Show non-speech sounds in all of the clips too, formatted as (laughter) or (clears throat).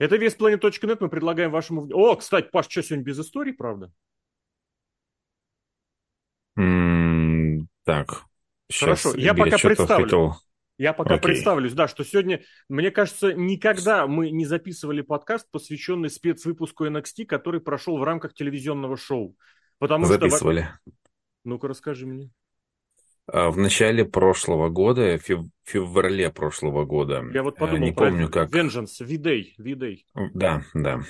Это весplanet.net. Мы предлагаем вашему... О, кстати, Паш, что сегодня без истории, правда? М, Так, Хорошо, сейчас я Игорь пока представлю. хотел... Я пока Окей. представлюсь, да, что сегодня, мне кажется, никогда мы не записывали подкаст, посвященный спецвыпуску NXT, который прошел в рамках телевизионного шоу. Потому что... Записывали. Ну-ка, расскажи мне. А, В начале прошлого года, фев- в феврале прошлого года, Я вот э, подумал не помню как... Vengeance, V-Day, V-Day. Да, да.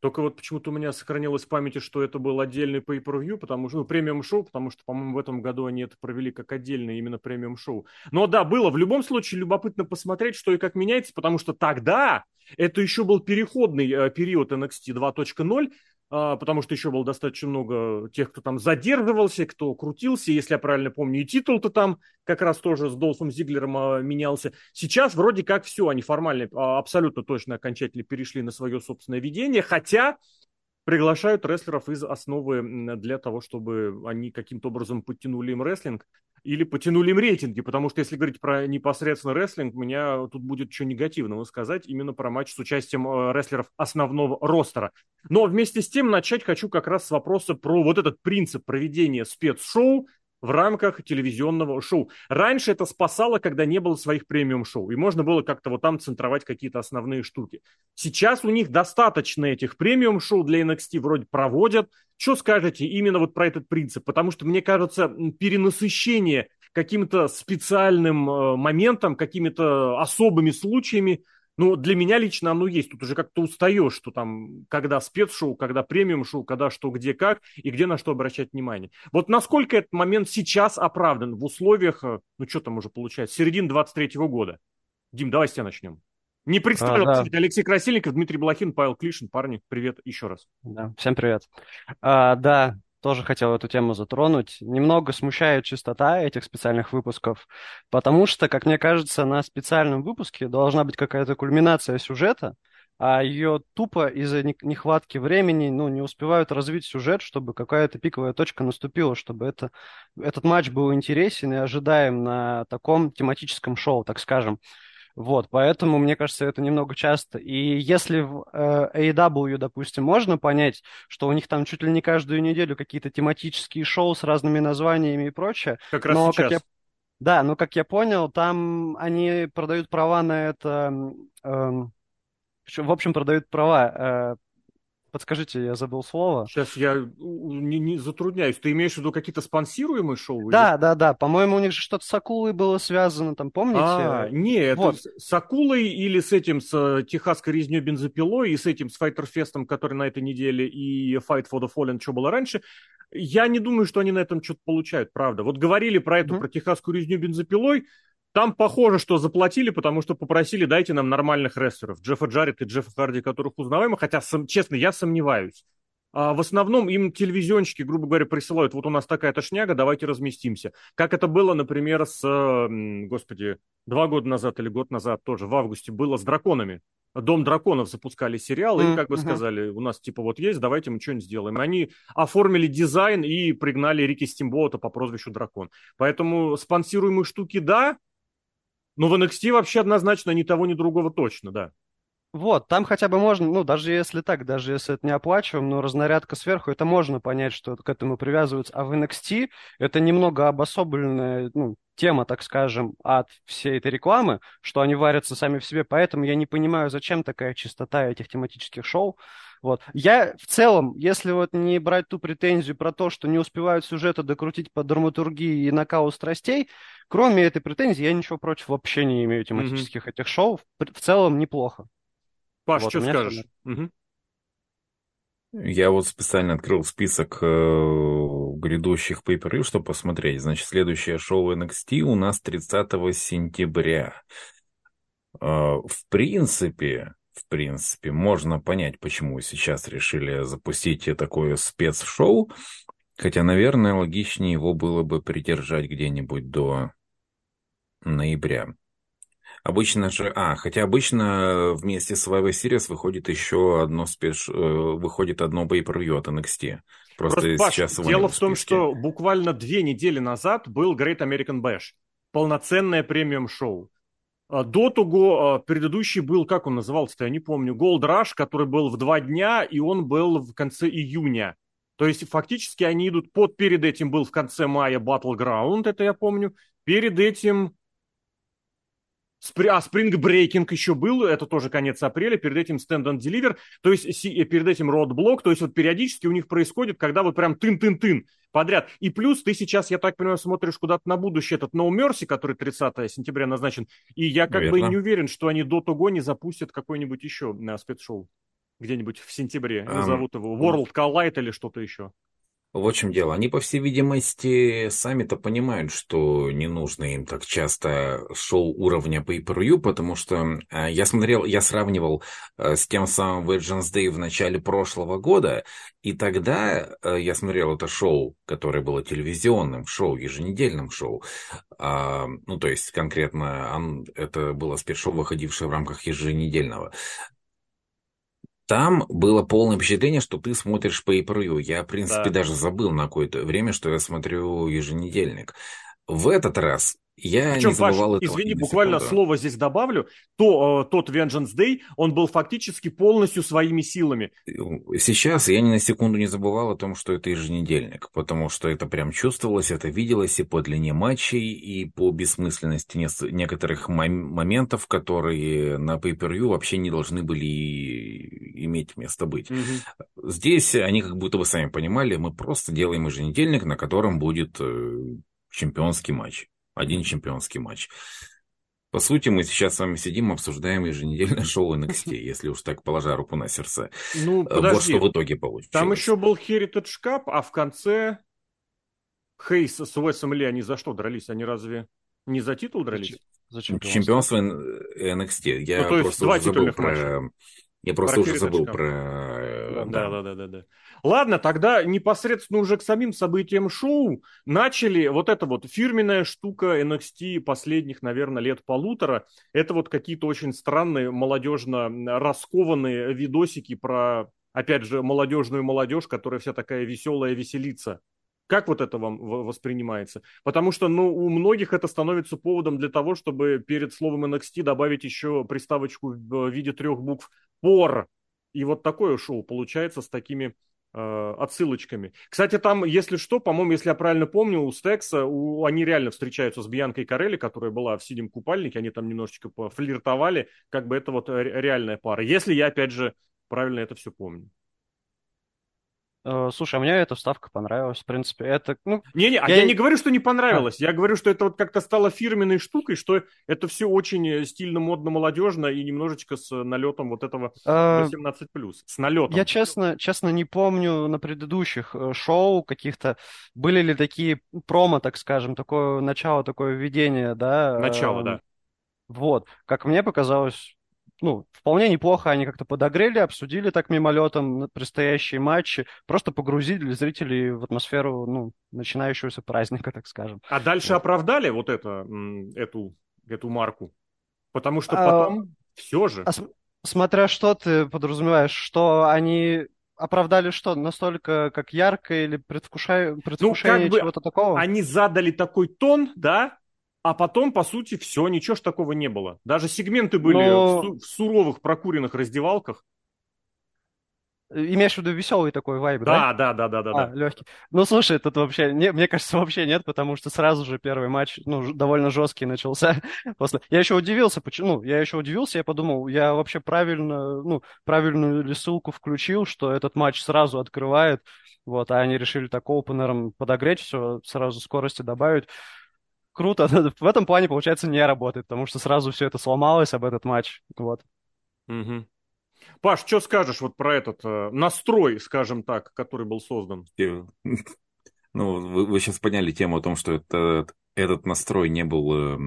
Только вот почему-то у меня сохранилось в памяти, что это был отдельный pay-per-view, потому что, ну, премиум-шоу, потому что, по-моему, в этом году они это провели как отдельное именно премиум-шоу. Но да, было в любом случае любопытно посмотреть, что и как меняется, потому что тогда это еще был переходный э, период NXT 2.0, а, потому что еще было достаточно много тех, кто там задерживался, кто крутился, если я правильно помню, и титул-то там как раз тоже с Долфом Зиглером а, менялся. Сейчас вроде как все, они формально, а, абсолютно точно, окончательно перешли на свое собственное видение, хотя приглашают рестлеров из основы для того, чтобы они каким-то образом подтянули им рестлинг или потянули им рейтинги, потому что если говорить про непосредственно рестлинг, у меня тут будет что негативного сказать именно про матч с участием э, рестлеров основного ростера. Но вместе с тем начать хочу как раз с вопроса про вот этот принцип проведения спецшоу в рамках телевизионного шоу. Раньше это спасало, когда не было своих премиум-шоу, и можно было как-то вот там центровать какие-то основные штуки. Сейчас у них достаточно этих премиум-шоу для NXT вроде проводят. Что скажете именно вот про этот принцип? Потому что, мне кажется, перенасыщение каким-то специальным э, моментом, какими-то особыми случаями, ну, для меня лично оно есть. Тут уже как-то устаешь, что там, когда спецшоу, когда премиум-шоу, когда что, где, как, и где на что обращать внимание. Вот насколько этот момент сейчас оправдан в условиях, э, ну, что там уже получается, середины 23 года? Дим, давай с тебя начнем. Не представил, А, да. кстати, Алексей Красильников, Дмитрий Блохин, Павел Клишин. Парни, привет еще раз. Да, всем привет. А, да, тоже хотел эту тему затронуть. Немного смущает чистота этих специальных выпусков, потому что, как мне кажется, на специальном выпуске должна быть какая-то кульминация сюжета, а ее тупо из-за не- нехватки времени, ну, не успевают развить сюжет, чтобы какая-то пиковая точка наступила, чтобы это, этот матч был интересен и ожидаем на таком тематическом шоу, так скажем. Вот, поэтому, мне кажется, это немного часто. И если в э, AEW, допустим, можно понять, что у них там чуть ли не каждую неделю какие-то тематические шоу с разными названиями и прочее, Как раз но, сейчас. как я, да, но, как я понял, там они продают права на это... эм, в общем, продают права. Подскажите, я забыл слово. Сейчас я не, не затрудняюсь. Ты имеешь в виду какие-то спонсируемые шоу? или Да, да, да. По-моему, у них же что-то с акулой было связано, там, помните? А, не, это Вот. с, с акулой или с этим, с э, техасской резней бензопилой, и с этим, с Файтерфестом, который на этой неделе, и Fight for the Fallen, что было раньше. Я не думаю, что они на этом что-то получают, правда. Вот говорили про эту, Мгм. про техасскую резню бензопилой, там похоже, что заплатили, потому что попросили, дайте нам нормальных рестлеров. Джеффа Джаррет и Джеффа Харди, которых узнаваемы, хотя, сам- честно, я сомневаюсь. А в основном им телевизионщики, грубо говоря, присылают, вот у нас такая-то шняга, давайте разместимся. Как это было, например, с, господи, два года назад или год назад тоже, в августе, было с драконами. Дом драконов запускали сериал, и как бы сказали, у нас типа вот есть, давайте мы что-нибудь сделаем. Они оформили дизайн и пригнали Рики Стимбота по прозвищу Дракон. Поэтому спонсируемые штуки, да, но в NXT вообще однозначно ни того, ни другого точно, да. Вот, там хотя бы можно, ну, даже если так, даже если это не оплачиваем, но разнарядка сверху, это можно понять, что к этому привязываются. А в NXT это немного обособленная, ну, тема, так скажем, от всей этой рекламы, что они варятся сами в себе, поэтому я не понимаю, зачем такая чистота этих тематических шоу. Вот. Я в целом, если вот не брать ту претензию про то, что не успевают сюжета докрутить по драматургии и накалу страстей, кроме этой претензии, я ничего против вообще не имею тематических этих шоу. В целом неплохо. Паш, Вот, что скажешь? Мгм. Я вот специально открыл список э, грядущих pay чтобы посмотреть. Значит, следующее шоу NXT у нас 30 сентября. Э, в принципе, в принципе, можно понять, почему сейчас решили запустить такое спецшоу. Хотя, наверное, логичнее его было бы придержать где-нибудь до ноября. Обычно же, а, хотя обычно вместе с Survivor Series выходит еще одно спеш, э, выходит одно pay-per-view от NXT. Просто, Просто, Паш, сейчас дело нет в том, что буквально две недели назад был Great American Bash. Полноценное премиум-шоу. А, до того а, предыдущий был, как он назывался-то, я не помню, Gold Rush, который был в два дня, и он был в конце июня. То есть фактически они идут под, перед этим был в конце мая Battleground, это я помню. Перед этим Спри... А, Spring Breaking еще был, это тоже конец апреля, перед этим Stand and Deliver, то есть э, перед этим Roadblock, то есть вот периодически у них происходит, когда вот прям тын-тын-тын подряд. И плюс ты сейчас, я так понимаю, смотришь куда-то на будущее, этот No Mercy, который 30 сентября назначен, и я как Наверное. бы не уверен, что они до того не запустят какой-нибудь еще на спецшоу где-нибудь в сентябре, um, назовут его World Collide или что-то еще. В общем дело, они, по всей видимости, сами-то понимают, что не нужно им так часто шоу уровня pay per потому что э, я смотрел, я сравнивал э, с тем самым Wednesday в начале прошлого года, и тогда э, я смотрел это шоу, которое было телевизионным шоу, еженедельным шоу, э, ну, то есть конкретно он, это было спецшоу, выходившее в рамках еженедельного. Там было полное впечатление, что ты смотришь per Я, в принципе, да. даже забыл на какое-то время, что я смотрю еженедельник. В этот раз я Причем, не забывал Паш, этого. Извини, буквально секунду. слово здесь добавлю. То, э, тот Vengeance Day, он был фактически полностью своими силами. Сейчас я ни на секунду не забывал о том, что это еженедельник, потому что это прям чувствовалось, это виделось и по длине матчей, и по бессмысленности некоторых моментов, которые на pay вообще не должны были иметь место быть. Угу. Здесь они как будто бы сами понимали, мы просто делаем еженедельник, на котором будет э, чемпионский матч один чемпионский матч. По сути, мы сейчас с вами сидим, обсуждаем еженедельное (laughs) шоу NXT, если уж так положа руку на сердце. Ну, подожди. Вот что в итоге получилось. Там еще был Heritage Cup, а в конце Хейс с Уэсом Ли, они за что дрались? Они разве не за титул дрались? За чемпионство. Чемпионство NXT. Я ну, то есть просто два забыл про... Матча. Я просто про уже забыл про... Да, да, да, да, да. Ладно, тогда непосредственно уже к самим событиям шоу начали вот эта вот фирменная штука NXT последних, наверное, лет полутора. Это вот какие-то очень странные молодежно раскованные видосики про, опять же, молодежную молодежь, которая вся такая веселая, веселится. Как вот это вам воспринимается? Потому что, ну, у многих это становится поводом для того, чтобы перед словом NXT добавить еще приставочку в виде трех букв «пор». И вот такое шоу получается с такими э, отсылочками. Кстати, там, если что, по-моему, если я правильно помню, у Стекса, у, они реально встречаются с Бьянкой Карелли, которая была в синем купальнике, они там немножечко пофлиртовали, как бы это вот реальная пара. Если я, опять же, правильно это все помню. Э, слушай, а мне эта вставка понравилась, в принципе. Это, ну, Не-не, а я... я не говорю, что не понравилось. А. Я говорю, что это вот как-то стало фирменной штукой, что это все очень э, стильно, модно, молодежно и немножечко с налетом вот этого 18+. А... С налетом. Я честно, честно не помню на предыдущих э, шоу каких-то, были ли такие промо, так скажем, такое начало, такое введение, да? Начало, да. Вот. Как мне показалось, ну, вполне неплохо они как-то подогрели, обсудили так мимолетом предстоящие матчи, просто погрузили зрителей в атмосферу, ну, начинающегося праздника, так скажем. А дальше вот. оправдали вот это, эту, эту марку? Потому что а, потом а, все же... А, смотря что ты подразумеваешь, что они оправдали что, настолько как ярко или предвкушая, предвкушение ну, как чего-то такого? Они задали такой тон, да, а потом, по сути, все, ничего ж такого не было. Даже сегменты были Но... в, су- в суровых прокуренных раздевалках. Имеешь в виду веселый такой вайб, да? Да, да, да, да, а, да. легкий. Ну, слушай, тут вообще, не, мне кажется, вообще нет, потому что сразу же первый матч, ну, довольно жесткий начался. (laughs) После... Я еще удивился, почему, ну, я еще удивился, я подумал, я вообще правильно, ну, правильную ли ссылку включил, что этот матч сразу открывает, вот, а они решили так опенером подогреть все, сразу скорости добавить круто. (laughs) В этом плане, получается, не работает, потому что сразу все это сломалось об этот матч. Вот. Угу. Паш, что скажешь вот про этот э, настрой, скажем так, который был создан? (laughs) Ну, вы, вы сейчас поняли тему о том, что этот, этот настрой не был э,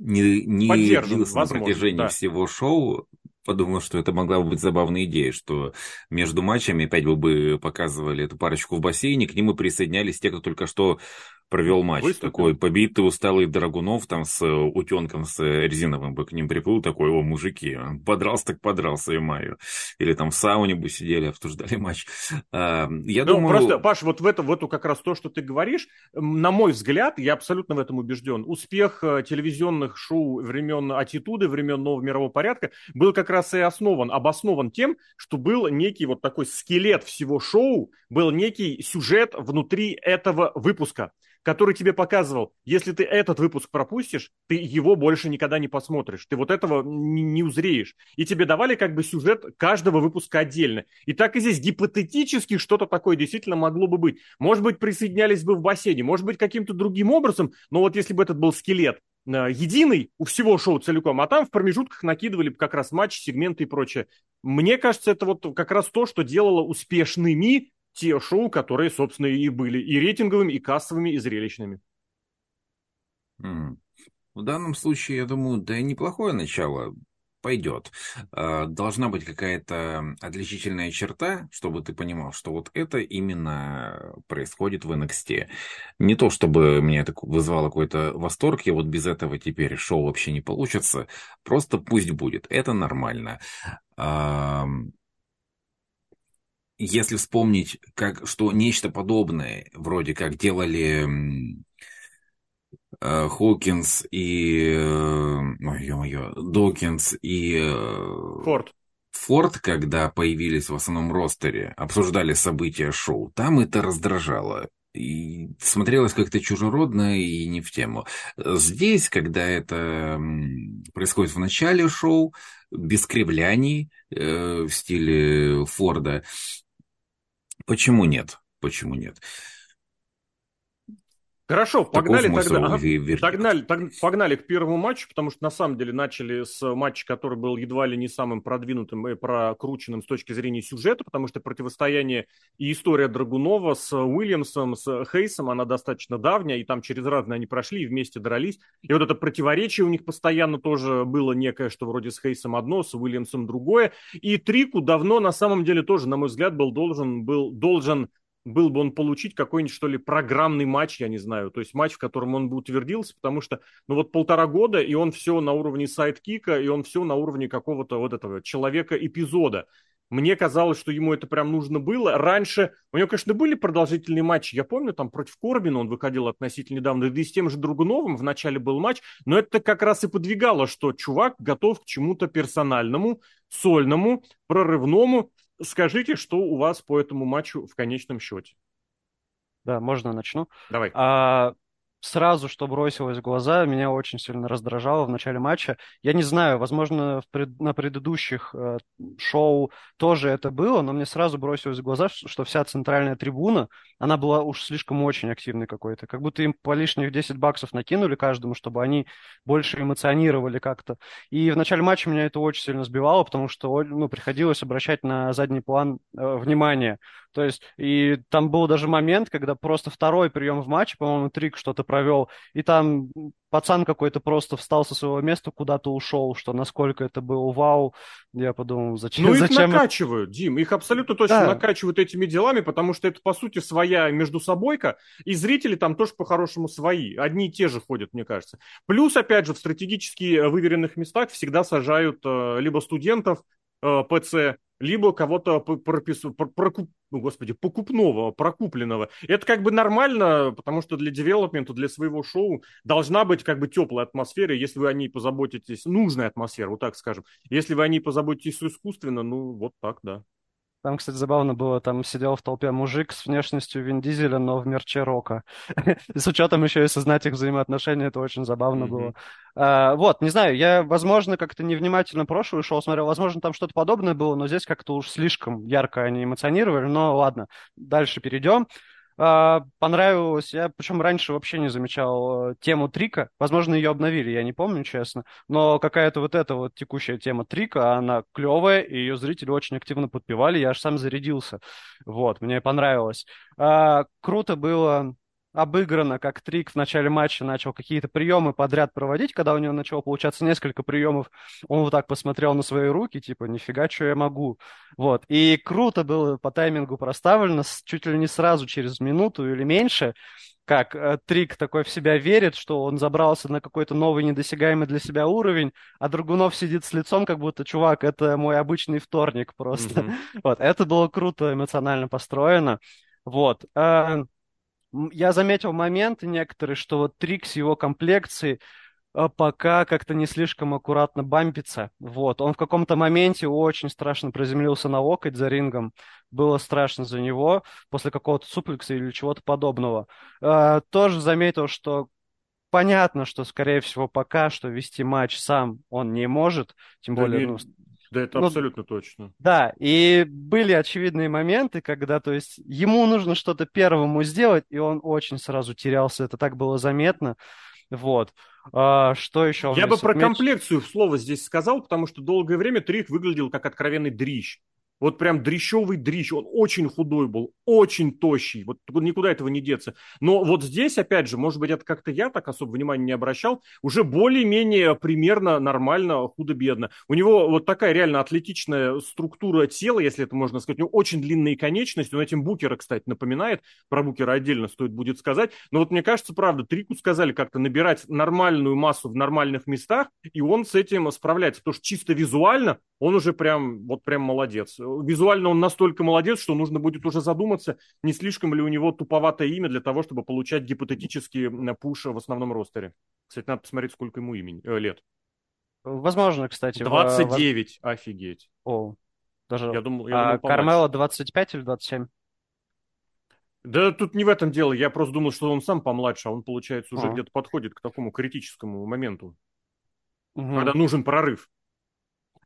не, не длился на протяжении да. всего шоу. Подумал, что это могла бы быть забавная идея, что между матчами опять бы показывали эту парочку в бассейне, к ним и присоединялись те, кто только что провел матч. Выступил. Такой побитый, усталый Драгунов там с утенком, с резиновым бы к ним приплыл, такой, о, мужики, подрался так подрался, и маю. Или там в сауне бы сидели, обсуждали матч. А, я ну, думаю... Просто, Паш, вот в, это, в эту как раз то, что ты говоришь, на мой взгляд, я абсолютно в этом убежден, успех э, телевизионных шоу времен аттитуды, времен нового мирового порядка был как раз и основан, обоснован тем, что был некий вот такой скелет всего шоу, был некий сюжет внутри этого выпуска который тебе показывал, если ты этот выпуск пропустишь, ты его больше никогда не посмотришь. Ты вот этого не, узреешь. И тебе давали как бы сюжет каждого выпуска отдельно. И так и здесь гипотетически что-то такое действительно могло бы быть. Может быть, присоединялись бы в бассейне, может быть, каким-то другим образом, но вот если бы этот был скелет, э, единый у всего шоу целиком, а там в промежутках накидывали как раз матчи, сегменты и прочее. Мне кажется, это вот как раз то, что делало успешными те шоу, которые, собственно, и были и рейтинговыми, и кассовыми, и зрелищными. В данном случае, я думаю, да неплохое начало пойдет. А, должна быть какая-то отличительная черта, чтобы ты понимал, что вот это именно происходит в NXT. Не то, чтобы меня это вызвало какой-то восторг, я вот без этого теперь шоу вообще не получится. Просто пусть будет. Это нормально если вспомнить, как, что нечто подобное вроде как делали э, Хокинс и... Э, ой, ё-моё, Докинс и... Э, Форд. Форд, когда появились в основном ростере, обсуждали события шоу, там это раздражало. И смотрелось как-то чужеродно и не в тему. Здесь, когда это происходит в начале шоу, без кривляний э, в стиле Форда, Почему нет? Почему нет? Хорошо, погнали тогда. Ага. Погнали, погнали к первому матчу, потому что на самом деле начали с матча, который был едва ли не самым продвинутым и прокрученным с точки зрения сюжета, потому что противостояние и история Драгунова с Уильямсом, с Хейсом, она достаточно давняя, и там через разные они прошли и вместе дрались. И вот это противоречие у них постоянно тоже было некое, что вроде с Хейсом одно, с Уильямсом другое. И Трику давно на самом деле тоже, на мой взгляд, был должен, был должен был бы он получить какой-нибудь, что ли, программный матч, я не знаю, то есть матч, в котором он бы утвердился, потому что, ну вот полтора года, и он все на уровне сайдкика, и он все на уровне какого-то вот этого человека-эпизода. Мне казалось, что ему это прям нужно было. Раньше у него, конечно, были продолжительные матчи. Я помню, там против Корбина он выходил относительно недавно, да и с тем же Другуновым в начале был матч. Но это как раз и подвигало, что чувак готов к чему-то персональному, сольному, прорывному. Скажите, что у вас по этому матчу в конечном счете? Да, можно начну. Давай. А, сразу, что бросилось в глаза, меня очень сильно раздражало в начале матча. Я не знаю, возможно, пред... на предыдущих э, шоу тоже это было, но мне сразу бросилось в глаза, что вся центральная трибуна, она была уж слишком очень активной какой-то. Как будто им по лишних 10 баксов накинули каждому, чтобы они больше эмоционировали как-то. И в начале матча меня это очень сильно сбивало, потому что ну, приходилось обращать на задний план э, внимание. То есть, и там был даже момент, когда просто второй прием в матче, по-моему, Трик что-то провел, и там пацан какой-то просто встал со своего места, куда-то ушел, что насколько это было вау. Я подумал, зачем... Ну, их зачем... накачивают, Дим, их абсолютно точно да. накачивают этими делами, потому что это, по сути, своя между собойка, и зрители там тоже по-хорошему свои, одни и те же ходят, мне кажется. Плюс, опять же, в стратегически выверенных местах всегда сажают э, либо студентов, э, ПЦ, либо кого-то пропису, прокуп, ну, господи, покупного, прокупленного. Это как бы нормально, потому что для девелопмента, для своего шоу должна быть как бы теплая атмосфера, если вы о ней позаботитесь, нужная атмосфера, вот так скажем. Если вы о ней позаботитесь искусственно, ну, вот так, да. Там, кстати, забавно было, там сидел в толпе мужик с внешностью Вин Дизеля, но в мерче Рока. (laughs) с учетом еще и сознать их взаимоотношения, это очень забавно было. А, вот, не знаю, я, возможно, как-то невнимательно прошлый шоу смотрел, возможно, там что-то подобное было, но здесь как-то уж слишком ярко они эмоционировали, но ладно, дальше перейдем. А, понравилось. Я причем раньше вообще не замечал э, тему трика. Возможно, ее обновили, я не помню, честно. Но какая-то вот эта вот текущая тема трика, она клевая, и ее зрители очень активно подпевали. Я аж сам зарядился. Вот, мне понравилось. А, круто было обыграно, как Трик в начале матча начал какие-то приемы подряд проводить, когда у него начало получаться несколько приемов, он вот так посмотрел на свои руки, типа, нифига, что я могу. Вот. И круто было по таймингу проставлено, чуть ли не сразу через минуту или меньше, как э, Трик такой в себя верит, что он забрался на какой-то новый недосягаемый для себя уровень, а Драгунов сидит с лицом, как будто, чувак, это мой обычный вторник просто. Mm-hmm. (laughs) Вот, это было круто эмоционально построено. Вот. Э, я заметил моменты некоторые, что вот Трик с его комплекцией э, пока как-то не слишком аккуратно бампится. Вот. Он в каком-то моменте очень страшно приземлился на локоть за рингом. Было страшно за него после какого-то суплекса или чего-то подобного. Э, тоже заметил, что понятно, что, скорее всего, пока что вести матч сам он не может. Тем да более, ну, да, это ну, абсолютно точно. Да, и были очевидные моменты, когда, то есть, ему нужно что-то первому сделать, и он очень сразу терялся. Это так было заметно. Вот. А, что еще? Я бы про мяч... комплекцию слово здесь сказал, потому что долгое время Трик выглядел как откровенный дрищ. Вот прям дрищевый дрищ. Он очень худой был, очень тощий. Вот никуда этого не деться. Но вот здесь, опять же, может быть, это как-то я так особо внимания не обращал, уже более-менее примерно нормально, худо-бедно. У него вот такая реально атлетичная структура тела, если это можно сказать. У него очень длинные конечности. Он этим Букера, кстати, напоминает. Про Букера отдельно стоит будет сказать. Но вот мне кажется, правда, Трику сказали как-то набирать нормальную массу в нормальных местах, и он с этим справляется. Потому что чисто визуально он уже прям, вот прям молодец визуально он настолько молодец, что нужно будет уже задуматься, не слишком ли у него туповатое имя для того, чтобы получать гипотетические пуш в основном ростере. Кстати, надо посмотреть, сколько ему имени, э, лет. Возможно, кстати. 29, в... офигеть. О, даже... Я думал, я а думал, Кармело 25 или 27? Да тут не в этом дело. Я просто думал, что он сам помладше, а он, получается, уже а. где-то подходит к такому критическому моменту, угу. когда нужен прорыв.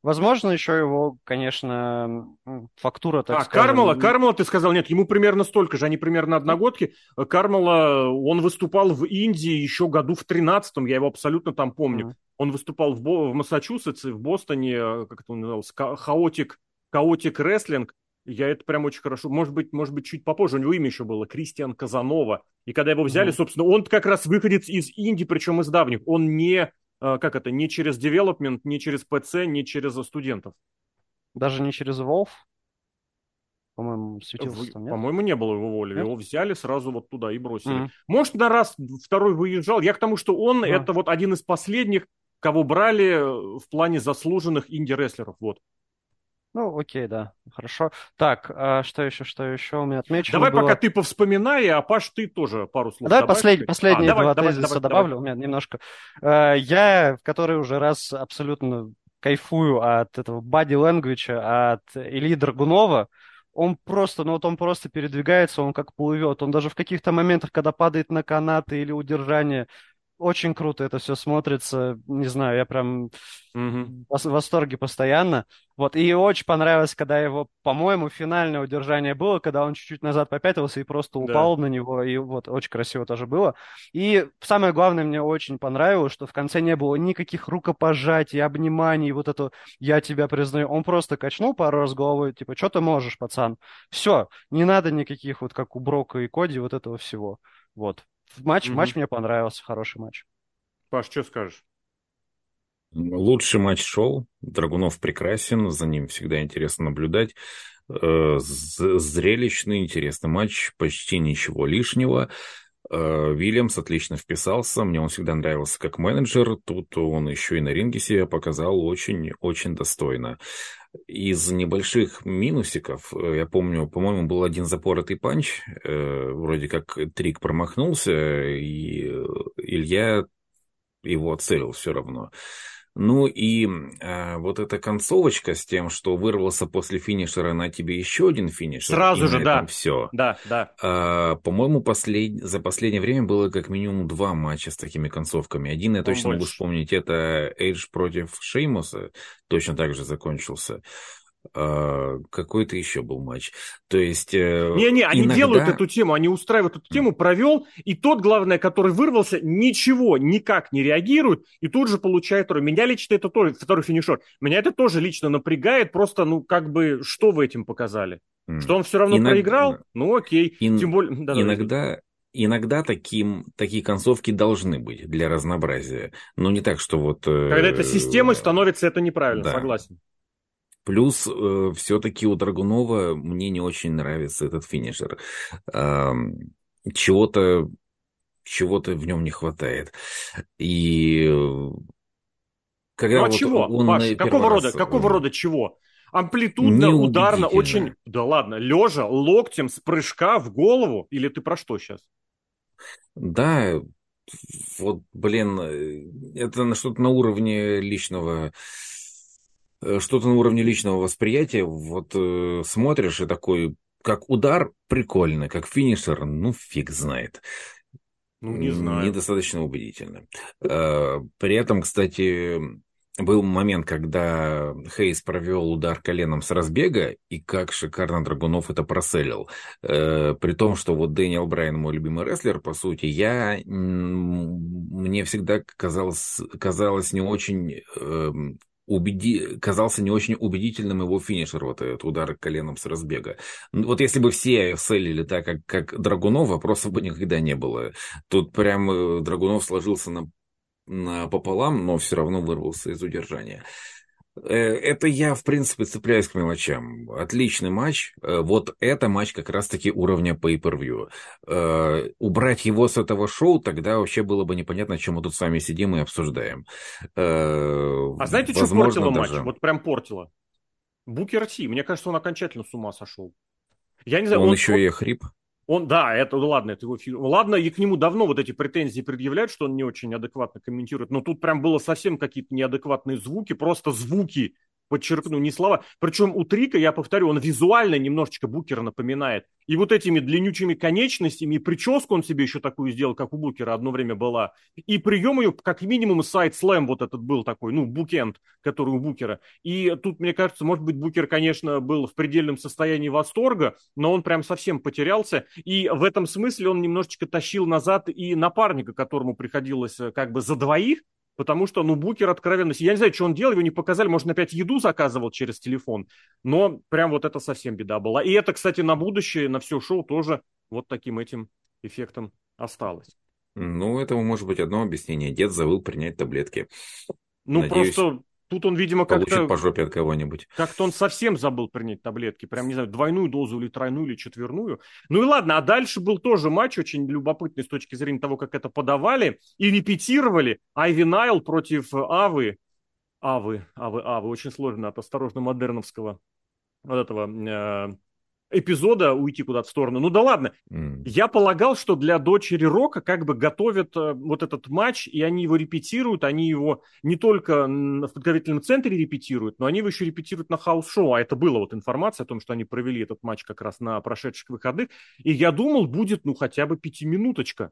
Возможно, еще его, конечно, фактура, так а, скажем... Кармала, Кармала, ты сказал, нет, ему примерно столько же, они примерно одногодки. Кармала, он выступал в Индии еще году в тринадцатом, я его абсолютно там помню. Mm. Он выступал в, Бо... в Массачусетсе, в Бостоне, э, как это он назывался, хаотик, хаотик рестлинг. Я это прям очень хорошо. Может быть, может быть, чуть попозже. У него имя еще было Кристиан Казанова. И когда его взяли, mm. собственно, он как раз выходит из Индии, причем из давних. Он не как это, не через development, не через PC, не через студентов. Даже не через Wolf? По-моему, светился там, нет? По-моему, не было его воли. Нет? Его взяли сразу вот туда и бросили. Mm-hmm. Может, на раз второй выезжал. Я к тому, что он mm-hmm. это вот один из последних, кого брали в плане заслуженных инди-рестлеров. Вот. Ну, окей, да, хорошо. Так, а что еще, что еще у меня отмечено Давай было... пока ты повспоминай, а Паш, ты тоже пару слов Давай послед... последние а, два давай, тезиса давай, добавлю, давай. у меня немножко. Э, я, в который уже раз абсолютно кайфую от этого body language, от Ильи Драгунова, он просто, ну вот он просто передвигается, он как плывет. Он даже в каких-то моментах, когда падает на канаты или удержание, очень круто это все смотрится. Не знаю, я прям mm-hmm. в восторге постоянно. Вот, и очень понравилось, когда его, по-моему, финальное удержание было, когда он чуть-чуть назад попятился и просто упал да. на него, и вот, очень красиво тоже было. И самое главное, мне очень понравилось, что в конце не было никаких рукопожатий, обниманий, вот это «я тебя признаю». Он просто качнул пару раз головой, типа «что ты можешь, пацан?» Все, не надо никаких вот как у Брока и Коди вот этого всего. Вот. Матч, угу. матч мне понравился, хороший матч. Паш, что скажешь? Лучший матч шоу. Драгунов прекрасен, за ним всегда интересно наблюдать. Э, зрелищный, интересный матч, почти ничего лишнего. Э, Вильямс отлично вписался, мне он всегда нравился как менеджер, тут он еще и на ринге себя показал очень-очень достойно. Из небольших минусиков, э, я помню, по-моему, был один запоротый punch, э, вроде как Трик промахнулся, и Илья его отцелил все равно. Ну и э, вот эта концовочка с тем, что вырвался после финишера на тебе еще один финишер. Сразу же, да. Все. Да, да. Э, по-моему, послед... за последнее время было как минимум два матча с такими концовками. Один я Он точно больше. могу вспомнить, это Эйдж против Шеймуса, точно так же закончился. А, какой-то еще был матч. То есть... Э, Не-не, они иногда... делают эту тему, они устраивают эту тему, провел, и тот, главное, который вырвался, ничего, никак не реагирует, и тут же получает второй. Меня лично это тоже, второй финишер, меня это тоже лично напрягает, просто, ну, как бы, что вы этим показали? Mm. Что он все равно Иног... проиграл? Ну, окей. Ин... Тем более... Да, иногда... Иногда таким, такие концовки должны быть для разнообразия. Но не так, что вот... Когда это системой становится, это неправильно, да. согласен. Плюс э, все-таки у Драгунова мне не очень нравится этот финишер. Э, чего-то чего-то в нем не хватает. И когда ну а вот чего, он Паш, какого рода, раз... какого рода чего? Амплитудно, ударно, очень... Да ладно, лежа, локтем с прыжка в голову? Или ты про что сейчас? Да, вот, блин, это что-то на уровне личного э, что-то на уровне личного восприятия. Вот э, смотришь и такой, как удар прикольно, как финишер, ну фиг знает. Ну, не знаю. Недостаточно убедительно. Э, при этом, кстати, был момент, когда Хейс провел удар коленом с разбега, и как шикарно Драгунов это проселил. Э, при том, что вот Дэниел Брайан мой любимый рестлер, по сути, я... Мне всегда казалось, казалось не очень... Э, убеди... казался не очень убедительным его финишер, вот этот удар коленом с разбега. Вот если бы все селили так, как, как Драгунов, вопросов бы никогда не было. Тут прям э, Драгунов сложился на пополам, но все равно вырвался из удержания. Э, это я, в принципе, цепляюсь к мелочам. Отличный матч. Э, вот это матч как раз-таки уровня pay-per-view. Э, убрать его с этого шоу, тогда вообще было бы непонятно, чем мы тут с вами сидим и обсуждаем. А знаете, Возможно, что портило даже... матч? Вот прям портило. Букер Ти. Мне кажется, он окончательно с ума сошел. Я не знаю, он, он еще он... и хрип. Он, да, это, ну ладно, это его фильм. Ладно, и к нему давно вот эти претензии предъявляют, что он не очень адекватно комментирует, но тут прям было совсем какие-то неадекватные звуки, просто звуки подчеркну, не слова. Причем у Трика, я повторю, он визуально немножечко Букера напоминает. И вот этими длиннючими конечностями, и прическу он себе еще такую сделал, как у Букера одно время была. И прием ее, как минимум, сайт слэм вот этот был такой, ну, букенд, который у Букера. И тут, мне кажется, может быть, Букер, конечно, был в предельном состоянии восторга, но он прям совсем потерялся. И в этом смысле он немножечко тащил назад и напарника, которому приходилось э, как бы за двоих, Потому что, ну, Букер откровенно... Я не знаю, что он делал, его не показали. Может, опять еду заказывал через телефон. Но прям вот это совсем беда была. И это, кстати, на будущее, на все шоу тоже вот таким этим эффектом осталось. Ну, этому может быть одно объяснение. Дед забыл принять таблетки. Ну, Надеюсь... просто Тут он, видимо, как-то... По жопе от кого-нибудь. Как-то он совсем забыл принять таблетки. Прям, не знаю, двойную дозу или тройную, или четверную. Ну и ладно, а дальше был тоже матч очень любопытный с точки зрения того, как это подавали и репетировали. Айви Найл против Авы. Авы, Авы, Авы. Очень сложно от осторожно модерновского вот этого э, эпизода уйти куда-то в сторону. Ну да ладно. Mm. Я полагал, что для дочери Рока как бы готовят э, вот этот матч, и они его репетируют, они его не только в подготовительном центре репетируют, но они его еще репетируют на house show. А это была вот информация о том, что они провели этот матч как раз на прошедших выходных. И я думал, будет ну хотя бы пятиминуточка.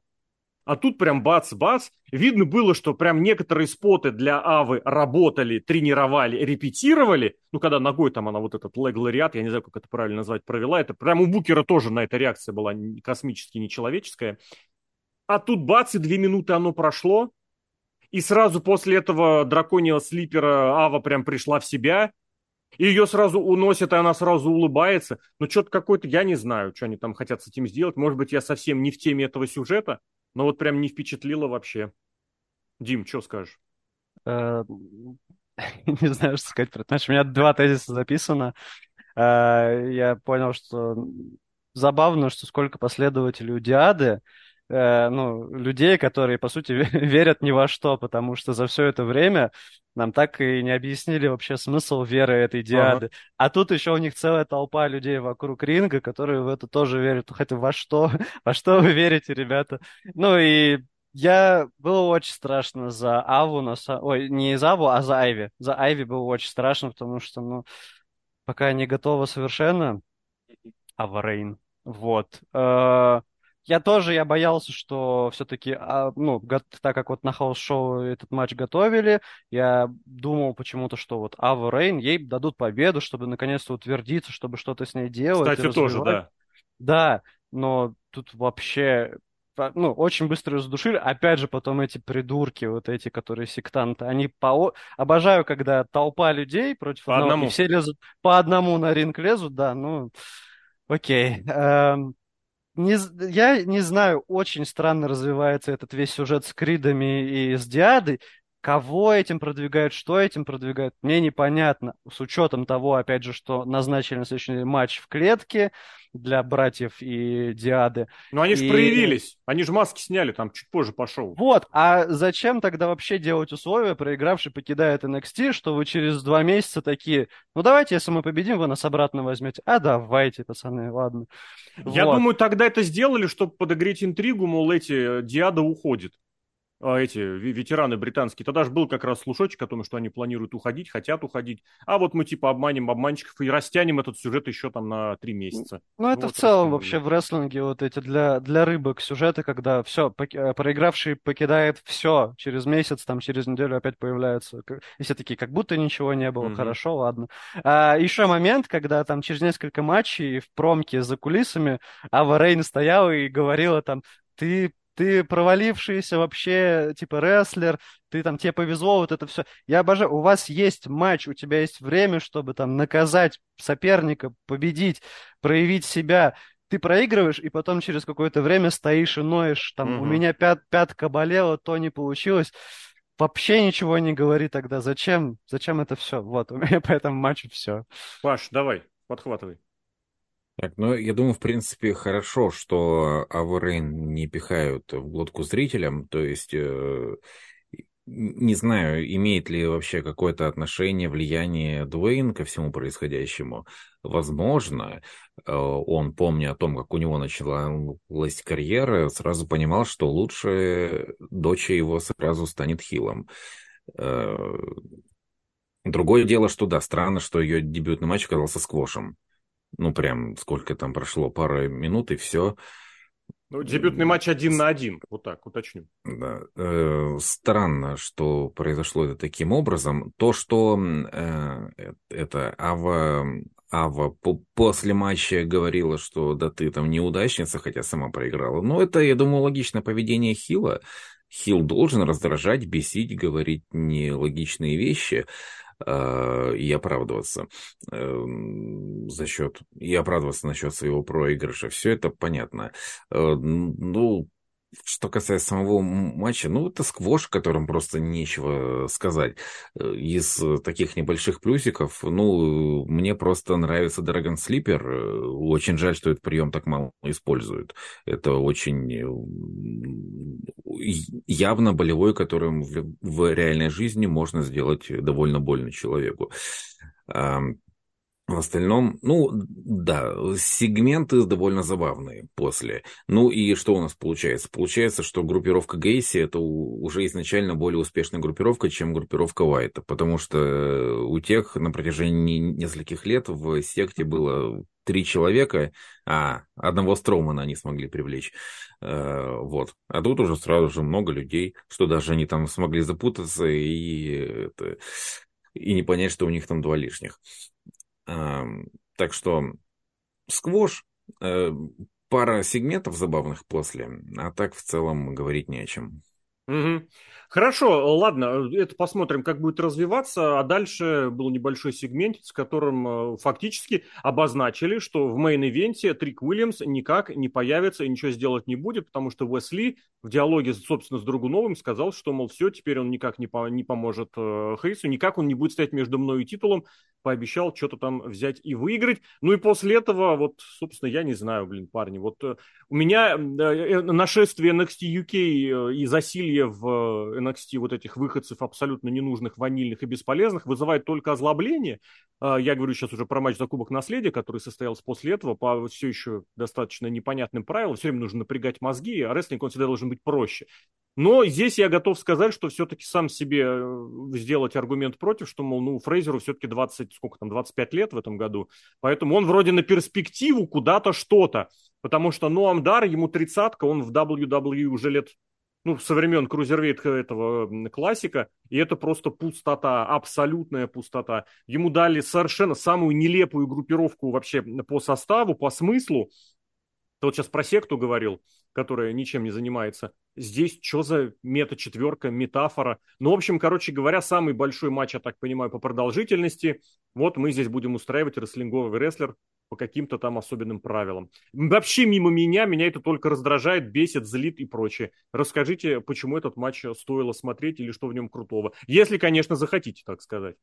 А тут прям бац-бац. Видно было, что прям некоторые споты для Авы работали, тренировали, репетировали. Ну, когда ногой там она вот этот leg lariat, я не знаю, как это правильно назвать, провела. Это прям у Букера тоже на это реакция была космически нечеловеческая. А тут бац, и две минуты оно прошло. И сразу после этого драконьего слипера Ава прям пришла в себя. И ее сразу уносят, и она сразу улыбается. Ну, что-то какой-то, я не знаю, что они там хотят с этим сделать. Может быть, я совсем не в теме этого сюжета. Но вот прям не впечатлило вообще. Дим, что скажешь? Э, (laughs) не знаю, что сказать про это. Значит, у меня два тезиса записано. Э, я понял, что забавно, что сколько последователей у Диады, э, ну, людей, которые, по сути, (laughs) верят ни во что, потому что за все это время нам так и не объяснили вообще смысл веры этой диады. Ага. А тут еще у них целая толпа людей вокруг ринга, которые в это тоже верят. Хотя во что? (laughs) Во что вы верите, ребята? Ну и я... Было очень страшно за Аву, на... ой, не за Аву, а за Айви. За Айви было очень страшно, потому что, ну, пока не готова совершенно. Ава Рейн. Вот. Э, я тоже, я боялся, что все-таки, а, ну, так как вот на house show этот матч готовили, я думал почему-то, что вот Ава Рейн, ей дадут победу, чтобы наконец-то утвердиться, чтобы что-то с ней делать. Кстати, тоже, да. Да, но тут вообще ну, очень быстро задушили. Опять же, потом эти придурки, вот эти, которые сектанты, они по... Обожаю, когда толпа людей против по одного, одному. и все лезут по одному на ринг лезут, да, ну, окей. Эм, не, я не знаю, очень странно развивается этот весь сюжет с Кридами и с Диадой. Кого этим продвигают, что этим продвигают, мне непонятно. С учетом того, опять же, что назначили на следующий матч в клетке для братьев и Диады. Но они же и... проявились. Они же маски сняли, там чуть позже пошел. Вот. А зачем тогда вообще делать условия, проигравший покидает NXT, что вы через два месяца такие, ну давайте, если мы победим, вы нас обратно возьмете. А давайте, пацаны, ладно. Я вот. думаю, тогда это сделали, чтобы подогреть интригу, мол, эти э, Диада уходит. А, эти ветераны британские, тогда же был как раз слушочек о том, что они планируют уходить, хотят уходить, а вот мы типа обманем обманщиков и растянем этот сюжет еще там на три месяца. Ну, это вот в целом вообще в рестлинге вот эти для, для рыбок сюжеты, когда все, э, проигравший покидает все, через месяц, там через неделю опять появляются, и все такие, как будто ничего не было, mm-hmm. хорошо, ладно. А, еще момент, когда там через несколько матчей в промке за кулисами Ава Рейн стояла и говорила там, ты ты провалившийся вообще, типа, рестлер, ты там, тебе повезло, вот это все. Я обожаю, у вас есть матч, у тебя есть время, чтобы там наказать соперника, победить, проявить себя. Ты проигрываешь, и потом через какое-то время стоишь и ноешь, там, угу. у меня пят, пятка болела, то не получилось. Вообще ничего не говори тогда. Зачем? Зачем это все? Вот, у меня (laughs) по этому матчу все. Паш, давай, подхватывай. Так, ну, я думаю, в принципе, хорошо, что Аврейн не пихают в глотку зрителям, то есть... Э, не знаю, имеет ли вообще какое-то отношение, влияние Дуэйн ко всему происходящему. Возможно, э, он, помня о том, как у него началась карьера, сразу понимал, что лучше дочь его сразу станет хилом. Э, другое дело, что да, странно, что ее дебютный матч оказался сквошем. Ну, прям сколько там прошло, пара минут и все. Ну, дебютный матч один на один, вот так, уточню. Да. Э, странно, что произошло это таким образом. То, что э, это Ава, Ава после матча говорила, что да ты там неудачница, хотя сама проиграла. Но это, я думаю, логичное поведение Хила. Хил должен раздражать, бесить, говорить нелогичные вещи. Э, и оправдываться эм, за счет, и оправдываться насчет своего проигрыша. Все это понятно. Э, ну, что касается самого матча, ну, это сквош, которым просто нечего сказать. Э, из таких небольших плюсиков, ну, мне просто нравится Dragon Sleeper. Э, очень жаль, что этот прием так мало используют. Это очень э, явно болевой, которым в реальной жизни можно сделать довольно больно человеку. В остальном, ну, да, сегменты довольно забавные после. Ну и что у нас получается? Получается, что группировка Гейси это уже изначально более успешная группировка, чем группировка Уайта, потому что у тех на протяжении нескольких лет в секте было три человека, а одного Строумана они смогли привлечь. Э, вот. А тут уже сразу же много людей, что даже они там смогли запутаться и, это, и не понять, что у них там два лишних. Так что сквош, э, пара сегментов забавных после, а так в целом говорить не о чем. Угу. Хорошо, ладно, это посмотрим, как будет развиваться. А дальше был небольшой сегмент, с которым э, фактически обозначили, что в мейн-ивенте Трик Уильямс никак не появится и ничего сделать не будет, потому что Уэсли в диалоге, собственно, с Драгуновым сказал, что, мол, все, теперь он никак не, по не поможет э, Хейсу, никак он не будет стоять между мной и титулом, пообещал что-то там взять и выиграть. Ну и после этого, вот, собственно, я не знаю, блин, парни, вот э, у меня э, нашествие NXT UK э, и засилье в NXT вот этих выходцев абсолютно ненужных, ванильных и бесполезных вызывает только озлобление. А, я говорю сейчас уже про матч за Кубок Наследия, который состоялся после этого по все еще достаточно непонятным правилам. Все время нужно напрягать мозги, а рестлинг, он всегда должен быть проще. Но здесь я готов сказать, что все-таки сам себе э, сделать аргумент против, что, мол, ну, Фрейзеру все-таки 20, сколько там, 25 лет в этом году, поэтому он вроде на перспективу куда-то что-то, потому что Ноам Дар, ему тридцатка, он в WWE уже лет ну, со времен крузервейт этого классика, и это просто пустота, абсолютная пустота. Ему дали совершенно самую нелепую группировку вообще по составу, по смыслу, Ты вот сейчас про секту говорил, которая ничем не занимается. Здесь что за мета-четверка, метафора? Ну, в общем, короче говоря, самый большой матч, я так понимаю, по продолжительности. Вот мы здесь будем устраивать рестлинговый рестлер по каким-то там особенным правилам. Вообще мимо меня, меня это только раздражает, бесит, злит и прочее. Расскажите, почему этот матч стоило смотреть или что в нем крутого. Если, конечно, захотите, так сказать.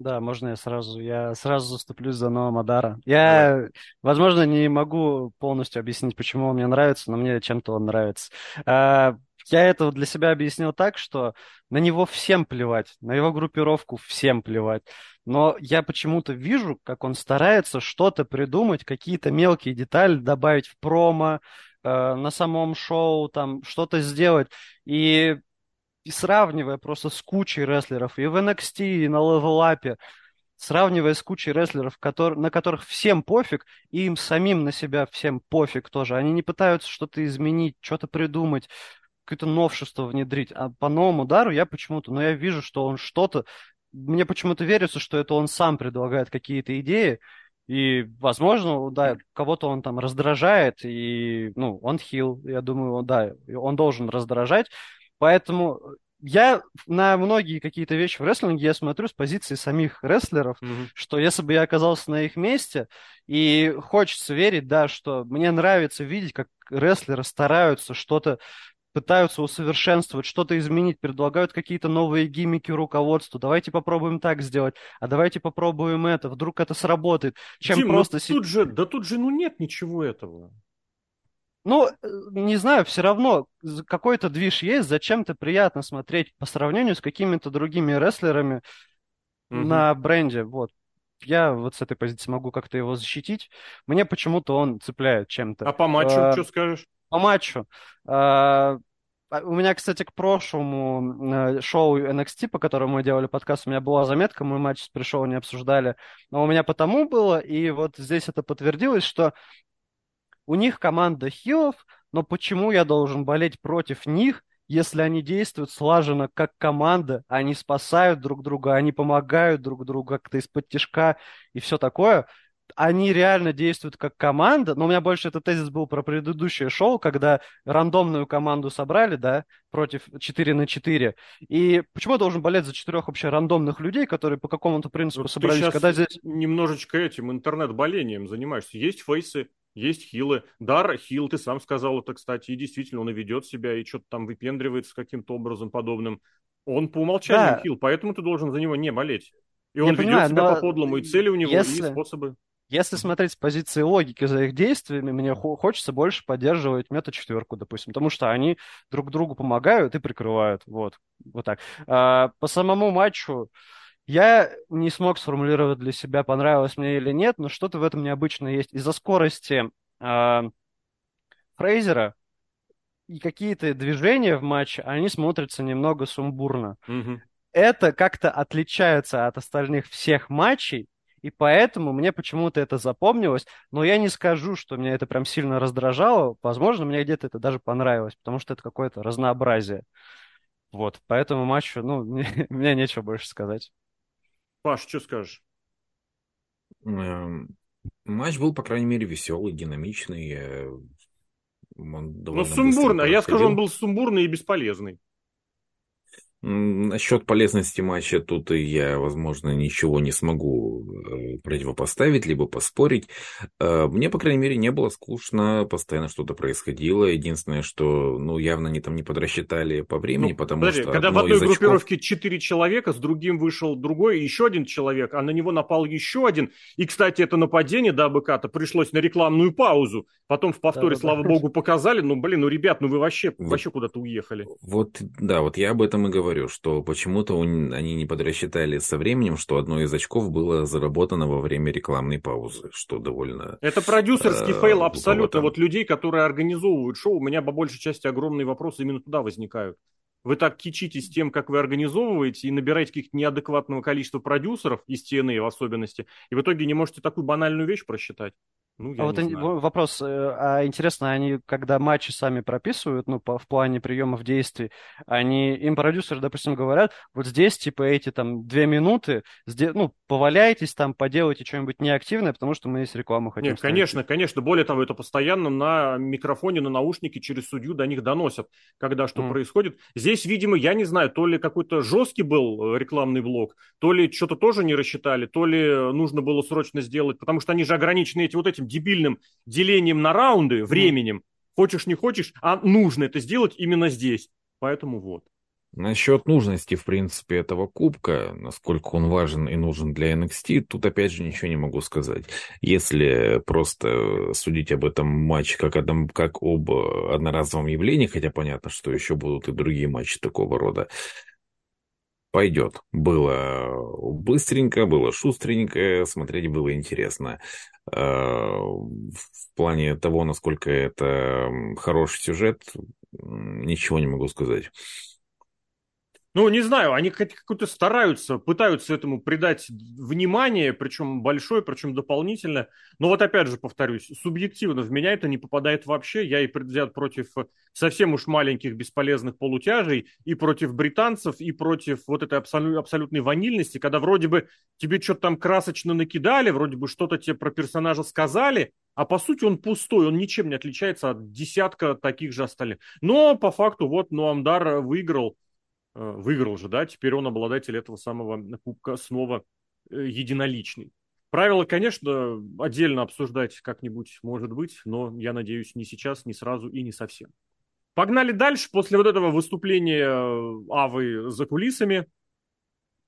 Да, можно я сразу, я сразу заступлюсь за Ноа Мадара. Я, Давай. возможно, не могу полностью объяснить, почему он мне нравится, но мне чем-то он нравится. А, я это для себя объяснил так, что на него всем плевать, на его группировку всем плевать. Но я почему-то вижу, как он старается что-то придумать, какие-то мелкие детали добавить в промо, э, на самом шоу, там что-то сделать. И и сравнивая просто с кучей рестлеров и в NXT, и на Up, сравнивая с кучей рестлеров, который, на которых всем пофиг, и им самим на себя всем пофиг тоже. Они не пытаются что-то изменить, что-то придумать, какое-то новшество внедрить. А по новому удару я почему-то, но я вижу, что он что-то, мне почему-то верится, что это он сам предлагает какие-то идеи, и, возможно, да, кого-то он там раздражает, и, ну, он хил, я думаю, да, он должен раздражать, Поэтому я на многие какие-то вещи в рестлинге я смотрю с позиции самих рестлеров, mm-hmm. что если бы я оказался на их месте, и хочется верить, да, что мне нравится видеть, как рестлеры стараются что-то пытаются усовершенствовать, что-то изменить, предлагают какие-то новые гиммики руководству. Давайте попробуем так сделать, а давайте попробуем это, вдруг это сработает. Чем Дим, просто... Ну, тут же, да тут же ну нет ничего этого. Ну, э, не знаю, все равно какой-то движ есть, зачем-то приятно смотреть по сравнению с какими-то другими рестлерами угу. на бренде. Вот. Я вот с этой позиции могу как-то его защитить. Мне почему-то он цепляет чем-то. А по матчу а, что скажешь? По матчу. А, у меня, кстати, к прошлому э, шоу NXT, по которому мы делали подкаст, у меня была заметка, мы матч с пришел не обсуждали, но у меня потому было, и вот здесь это подтвердилось, что у них команда хилов, но почему я должен болеть против них, если они действуют слаженно как команда, они спасают друг друга, они помогают друг другу как-то из-под тяжка и все такое. Они реально действуют как команда, но у меня больше этот тезис был про предыдущее шоу, когда рандомную команду собрали, да, против 4 на 4. И почему я должен болеть за четырех вообще рандомных людей, которые по какому-то принципу вот собрались, когда здесь... немножечко этим интернет-болением занимаешься. Есть фейсы, есть хилы. Дар хил, ты сам сказал это, кстати, и действительно он и ведет себя, и что-то там выпендривается каким-то образом подобным. Он по умолчанию да. хил, поэтому ты должен за него не болеть. И он Я ведет понимаю, себя по-подлому, и цели у него, если... и способы. Если смотреть с позиции логики за их действиями, мне хочется больше поддерживать мета-четверку, допустим, потому что они друг другу помогают и прикрывают. Вот, вот так. А, по самому матчу я не смог сформулировать для себя, понравилось мне или нет, но что-то в этом необычное есть. Из-за скорости э, Фрейзера и какие-то движения в матче, они смотрятся немного сумбурно. Угу. Это как-то отличается от остальных всех матчей, и поэтому мне почему-то это запомнилось, но я не скажу, что меня это прям сильно раздражало. Возможно, мне где-то это даже понравилось, потому что это какое-то разнообразие. Вот, поэтому матчу, ну, мне, (laughs) мне нечего больше сказать. Паш, что скажешь? Эм, матч был, по крайней мере, веселый, динамичный. Э, ну, сумбурный. А я скажу, он был сумбурный и бесполезный. Насчет полезности матча тут я, возможно, ничего не смогу э, противопоставить, либо поспорить. Э, мне, по крайней мере, не было скучно, постоянно что-то происходило. Единственное, что, ну, явно они там не подрасчитали по времени, ну, потому подожди, что... Когда в одной группировке четыре человека, с другим вышел другой, еще один человек, а на него напал еще один. И, кстати, это нападение Даббы Като пришлось на рекламную паузу. Потом в повторе, да, слава да. богу, показали. Ну, блин, ну, ребят, ну вы вообще, вот, вообще куда-то уехали. Вот, да, вот я об этом и говорю говорю, что почему-то они не подрасчитали со временем, что одно из очков было заработано во время рекламной паузы, что довольно... Это продюсерский э, fail абсолютно. Вот людей, которые организовывают шоу, у меня по большей части огромные вопросы именно туда возникают. Вы так кичитесь тем, как вы организовываете, и набираете каких-то неадекватного количества продюсеров, из TNA в особенности, и в итоге не можете такую банальную вещь просчитать. Ну, а вот они, вопрос, э, а интересно, они когда матчи сами прописывают, ну, по, в плане приемов действий, они, им продюсеры, допустим, говорят, вот здесь, типа, эти там две минуты, здесь, ну, поваляйтесь там, поделайте что-нибудь неактивное, потому что мы есть рекламу хотим Нет, ставить. конечно, конечно. Более того, это постоянно на микрофоне, на наушнике через судью до них доносят, когда что mm. происходит. Здесь, видимо, я не знаю, то ли какой-то жесткий был э, рекламный блок, то ли что-то тоже не рассчитали, то ли нужно было срочно сделать, потому что они же ограничены эти вот этим дебильным делением на раунды, временем, хочешь не хочешь, а нужно это сделать именно здесь. Поэтому вот. Насчет нужности, в принципе, этого кубка, насколько он важен и нужен для NXT, тут опять же ничего не могу сказать. Если просто судить об этом матче как, одном, как об одноразовом явлении, хотя понятно, что еще будут и другие матчи такого рода, пойдет. Было быстренько, было шустренько, смотреть было интересно. А, в плане того, насколько это хороший сюжет, ничего не могу сказать. Ну, не знаю, они как-то стараются, пытаются этому придать внимание, причем большое, причем дополнительно. Но вот опять же повторюсь, субъективно в меня это не попадает вообще. Я и предвзят против совсем уж маленьких бесполезных полутяжей, и против британцев, и против вот этой абсолют, абсолютной ванильности, когда вроде бы тебе что-то там красочно накидали, вроде бы что-то тебе про персонажа сказали, а по сути он пустой, он ничем не отличается от десятка таких же остальных. Но по факту вот Нуамдар выиграл, выиграл же, да, теперь он обладатель этого самого кубка снова э, единоличный. Правила, конечно, отдельно обсуждать как-нибудь может быть, но я надеюсь, не сейчас, не сразу и не совсем. Погнали дальше. После вот этого выступления э, Авы за кулисами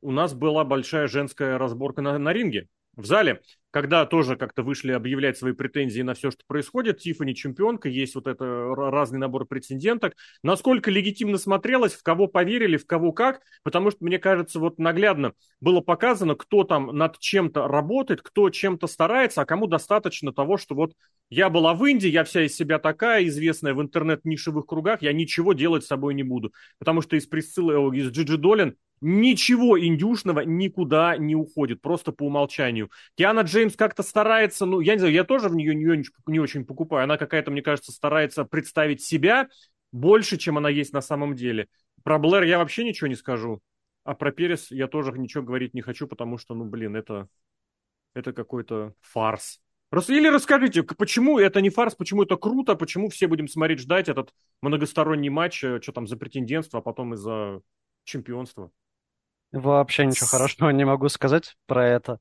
у нас была большая женская разборка на, на ринге, в зале когда тоже как-то вышли объявлять свои претензии на все, что происходит, Тиффани чемпионка, есть вот это разный набор претенденток. Насколько легитимно смотрелось, в кого поверили, в кого как, потому что, мне кажется, вот наглядно было показано, кто там над чем-то работает, кто чем-то старается, а кому достаточно того, что вот я была в Индии, я вся из себя такая, известная в интернет-нишевых кругах, я ничего делать с собой не буду. Потому что из Присциллы, из Джиджи Долин ничего индюшного никуда не уходит, просто по умолчанию. Киана Джеймс как-то старается, ну, я не знаю, я тоже в нее не, не очень покупаю. Она какая-то, мне кажется, старается представить себя больше, чем она есть на самом деле. Про Блэр я вообще ничего не скажу. А про Перес я тоже ничего говорить не хочу, потому что, ну, блин, это, это какой-то фарс. Или расскажите, почему это не фарс, почему это круто, почему все будем смотреть, ждать этот многосторонний матч, э, что там за претендентство, а потом и за чемпионство. Вообще ничего хорошего не могу сказать про это.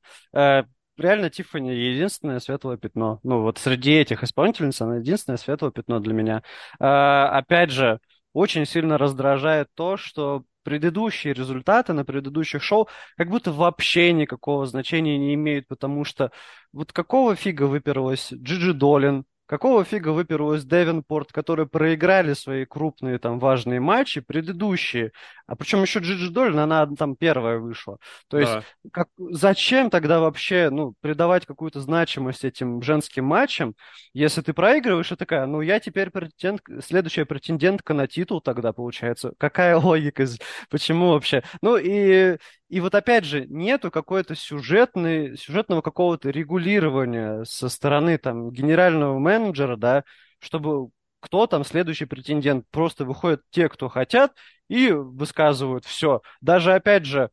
Реально Тиффани единственное светлое пятно. Ну вот среди этих исполнительниц она единственное светлое пятно для меня. Э, опять же, очень сильно раздражает то, что предыдущие результаты на предыдущих шоу как будто вообще никакого значения не имеют, потому что вот какого фига выперлась Джиджи Долин, Какого фига выперлась Девенпорт, которые проиграли свои крупные там важные матчи, предыдущие, а причем еще Джиджи Долин, она там первая вышла. То есть да. как, зачем тогда вообще ну, придавать какую-то значимость этим женским матчам, если ты проигрываешь, и такая, ну я теперь претендент, следующая претендентка на титул тогда получается. Какая логика? Почему вообще? Ну и и вот опять же, нету какой-то сюжетной, сюжетного какого-то регулирования со стороны там генерального менеджера, да, чтобы кто там следующий претендент. Просто выходят те, кто хотят, и высказывают все. Даже, опять же,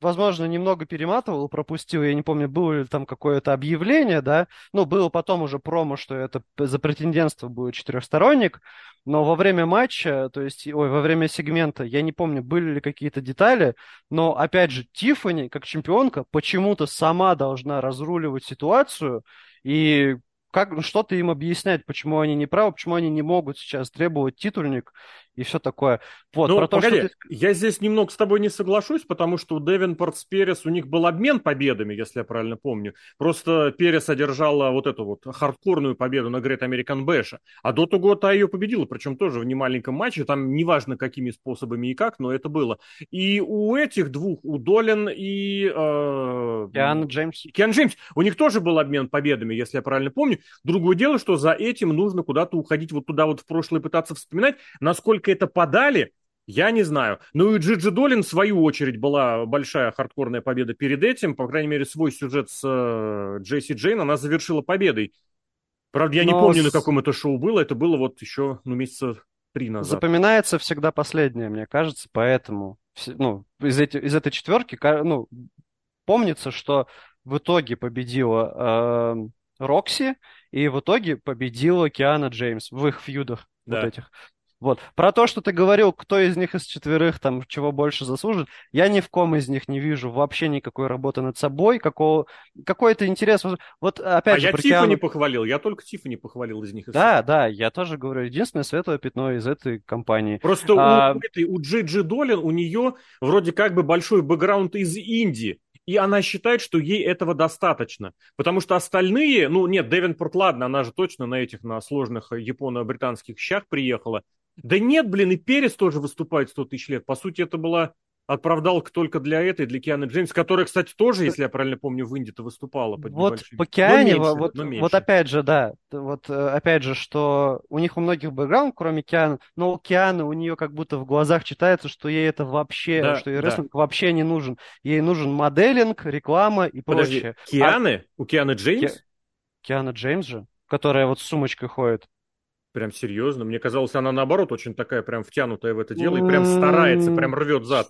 возможно, немного перематывал, пропустил, я не помню, было ли там какое-то объявление, да, ну, было потом уже промо, что это за претендентство будет четырехсторонник, но во время матча, то есть, ой, во время сегмента, я не помню, были ли какие-то детали, но, опять же, Тиффани, как чемпионка, почему-то сама должна разруливать ситуацию, и как ну, что-то им объяснять, почему они не правы, почему они не могут сейчас требовать титульник и все такое. Вот, ну, про то, погоди, что ты... я здесь немного с тобой не соглашусь, потому что у Девинпорт с Перес у них был обмен победами, если я правильно помню. Просто Перес одержала вот эту вот хардкорную победу на Great American Bash, а до того та ее победила, причем тоже в немаленьком матче, там неважно какими способами и как, но это было. И у этих двух, у Долин и... Э... Киан Джеймс. Киан Джеймс, у них тоже был обмен победами, если я правильно помню. Другое дело, что за этим нужно куда-то уходить вот туда вот в прошлое пытаться вспоминать, насколько это подали, Я не знаю. Ну и Джиджи Долин, в свою очередь, была большая хардкорная победа перед этим. По крайней мере, свой сюжет с э, Джесси Джейн она завершила победой. Правда, я Но не помню, с... на каком это шоу было. Это было вот еще ну, месяца три назад. Запоминается всегда последнее, мне кажется, поэтому ну, из, эти, из этой четверки ну, помнится, что в итоге победила э, Рокси, и в итоге победила Киана Джеймс в их фьюдах да. вот этих. Вот. Про то, что ты говорил, кто из них из четверых там чего больше заслужит, я ни в ком из них не вижу вообще никакой работы над собой, какого, какой-то интерес. Вот опять а же, я Тифа Киану... не похвалил, я только Тифа не похвалил из них. Да, да, я тоже говорю, единственное светлое пятно из этой компании. Просто а... у, этой, у Джиджи Долин, у нее вроде как бы большой бэкграунд из Индии и она считает, что ей этого достаточно. Потому что остальные, ну нет, Девинпорт, ладно, она же точно на этих, на сложных японо-британских щах приехала. Да нет, блин, и Перес тоже выступает 100 тысяч лет. По сути, это была оправдалка только для этой, для Кианы Джеймс, которая, кстати, тоже, если я правильно помню, в Индии-то выступала. Под вот по Киане, вот, вот опять же, да, вот э, опять же, что у них у многих бэкграунд, кроме Кианы, но у Кианы у нее как будто в глазах читается, что ей это вообще, да, что ей да. рестлинг вообще не нужен. Ей нужен моделинг, реклама и Подожди, прочее. Кианы? А... У Кианы Джеймс? Ки... Киана Джеймс же, которая вот с сумочкой ходит. Прям серьезно. Мне казалось, она наоборот очень такая прям втянутая в это дело и прям старается, прям рвет зад.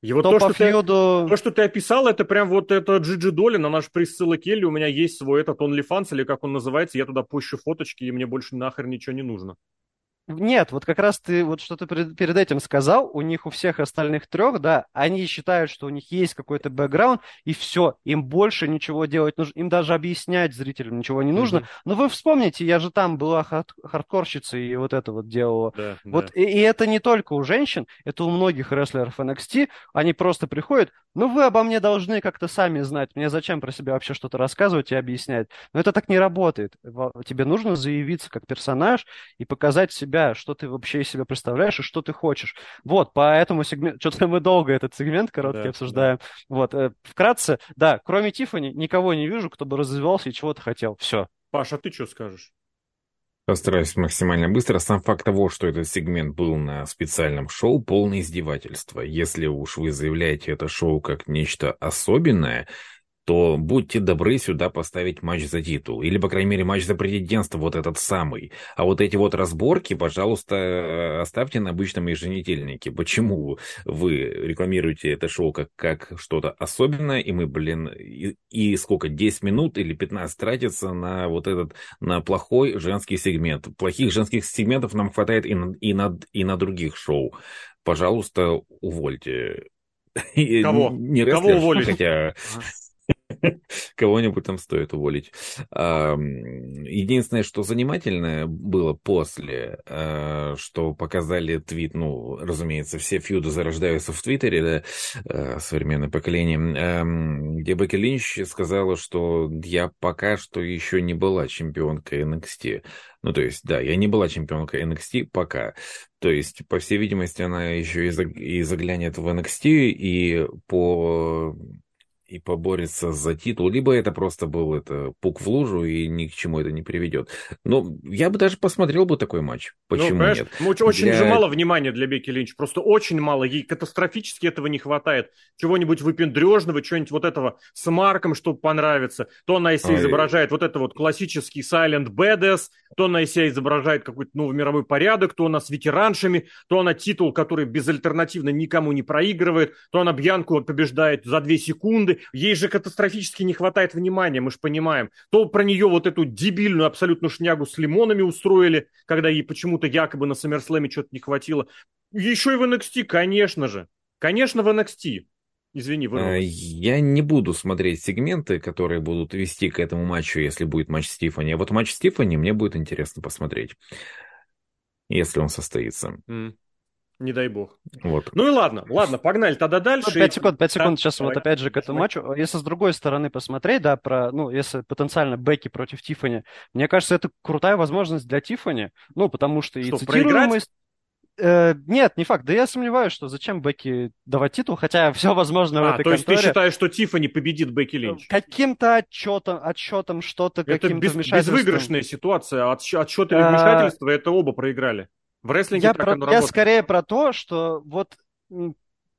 И вот то, что фьюду... ты, то, что ты описал, это прям вот это Джиджи Долин, она же Келли, у меня есть свой этот OnlyFans, или как он называется, я туда пущу фоточки, и мне больше нахер ничего не нужно. Нет, вот как раз ты, вот что ты перед, этим сказал, у них у всех остальных трех, да, они считают, что у них есть какой-то бэкграунд, и все, им больше ничего делать нужно, им даже объяснять зрителям ничего не нужно. Mm-hmm. Но вы вспомните, я же там была хард- хардкорщицей и вот это вот делала. Да, вот, да. И, и это не только у женщин, это у многих рестлеров NXT, они просто приходят, ну вы обо мне должны как-то сами знать, мне зачем про себя вообще что-то рассказывать и объяснять. Но это так не работает. Тебе нужно заявиться как персонаж и показать себя себя, что ты вообще из себя представляешь и что ты хочешь. Вот, по этому сегменту, что-то мы долго этот сегмент короткий да, обсуждаем. Да. Вот, э, вкратце, да, кроме Тифани никого не вижу, кто бы развивался и чего-то хотел. Все. Паша, ты что скажешь? Постараюсь максимально быстро. Сам факт того, что этот сегмент был на специальном шоу, полное издевательство. Если уж вы заявляете это шоу как нечто особенное, то будьте добры сюда поставить матч за титул. Или, по крайней мере, матч за президентство, вот этот самый. А вот эти вот разборки, пожалуйста, э, оставьте на обычном еженедельнике. Почему вы рекламируете это шоу как, как что-то особенное, и мы, блин, и, и сколько, 10 минут или 15 тратится на вот этот, на плохой женский сегмент. Плохих женских сегментов нам хватает и на, и на, и на других шоу. Пожалуйста, увольте. (laughs) Кого? Не Кого уволить? Хотя... (laughs) Кого-нибудь там стоит уволить. Единственное, что занимательное было после, а, что показали твит, ну, разумеется, все фьюды зарождаются в Твиттере, да, а, современное поколение, где Бекки Линч сказала, что я пока что еще не была чемпионкой NXT. Ну, то есть, да, я не была чемпионкой NXT пока. То есть, по всей видимости, она еще и заглянет в NXT, и по и поборется за титул, либо это просто был это пук в лужу и ни к чему это не приведет. Но я бы даже посмотрел бы такой матч. Ну, Почему ну, нет? Очень для... же мало внимания для Бекки Линч, просто очень мало. Ей катастрофически этого не хватает. Чего-нибудь выпендрежного, чего-нибудь вот этого с Марком, чтобы понравиться. То она из себя изображает вот это вот классический Silent Badass, то она из себя изображает какой-то новый мировой порядок, то она с ветераншами, то она титул, который безальтернативно никому не проигрывает, то она Бьянку побеждает за две секунды, ей же катастрофически не хватает внимания, мы же понимаем. То про нее вот эту дебильную абсолютно шнягу с лимонами устроили, когда ей почему-то якобы на Саммерслэме что-то не хватило. Еще и в NXT, конечно же. Конечно, в NXT. Извини, вырвалось. А, я не буду смотреть сегменты, которые будут вести к этому матчу, если будет матч Стифани. А вот матч Стифани мне будет интересно посмотреть, если он состоится. Mm. Не дай бог. Вот. Ну и ладно, ладно, погнали тогда дальше. Пять секунд, пять секунд, сейчас давай. вот опять же к этому матчу. Если с другой стороны посмотреть, да, про, ну, если потенциально Бекки против Тифани, мне кажется, это крутая возможность для Тифани, ну, потому что, что и цитируемость... Э, нет, не факт. Да я сомневаюсь, что зачем Бекки давать титул, хотя (laughs) все возможно а, в этой то есть конторе. ты считаешь, что Тифани победит Бекки Линч? Каким-то отчетом, отчетом что-то, каким-то Это без, безвыигрышная ситуация. От, отчет или вмешательство, а... это оба проиграли. В рестлинге Я, про, я работает. скорее про то, что вот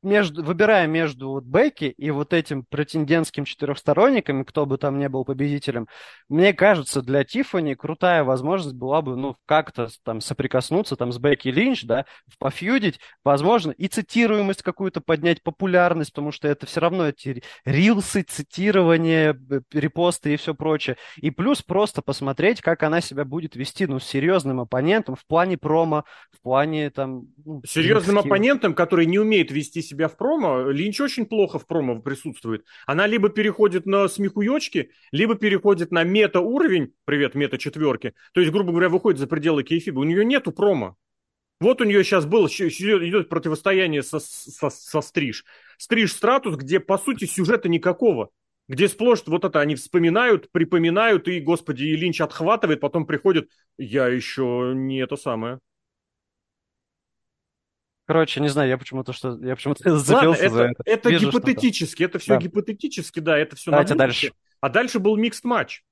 между, выбирая между вот Бекки и вот этим претендентским четырехсторонниками, кто бы там не был победителем, мне кажется, для Тиффани крутая возможность была бы, ну, как-то там соприкоснуться там с Бекки Линч, да, пофьюдить, возможно, и цитируемость какую-то поднять, популярность, потому что это все равно эти рилсы, цитирование, б- репосты и все прочее. И плюс просто посмотреть, как она себя будет вести, ну, с серьезным оппонентом в плане промо, в плане там... ну, Серьезным оппонентом, который не умеет вести себя в промо, Линч очень плохо в промо присутствует. Она либо переходит на смехуёчки, либо переходит на мета-уровень, привет, мета-четверки, то есть, грубо говоря, выходит за пределы кейфиба. У нее нету промо. Вот у нее сейчас было, идет противостояние со, со, со Стриж. Стриж стратус, где, по сути, сюжета никакого. Где сплошь вот это они вспоминают, припоминают, и, господи, и Линч отхватывает, потом приходит, я еще не это самое. Короче, не знаю, я почему-то что... Я почему-то (laughs) Ладно, зацепился это, за это. это Вижу гипотетически, это все Да. гипотетически, да, это все Давайте дальше. А дальше был микс матч.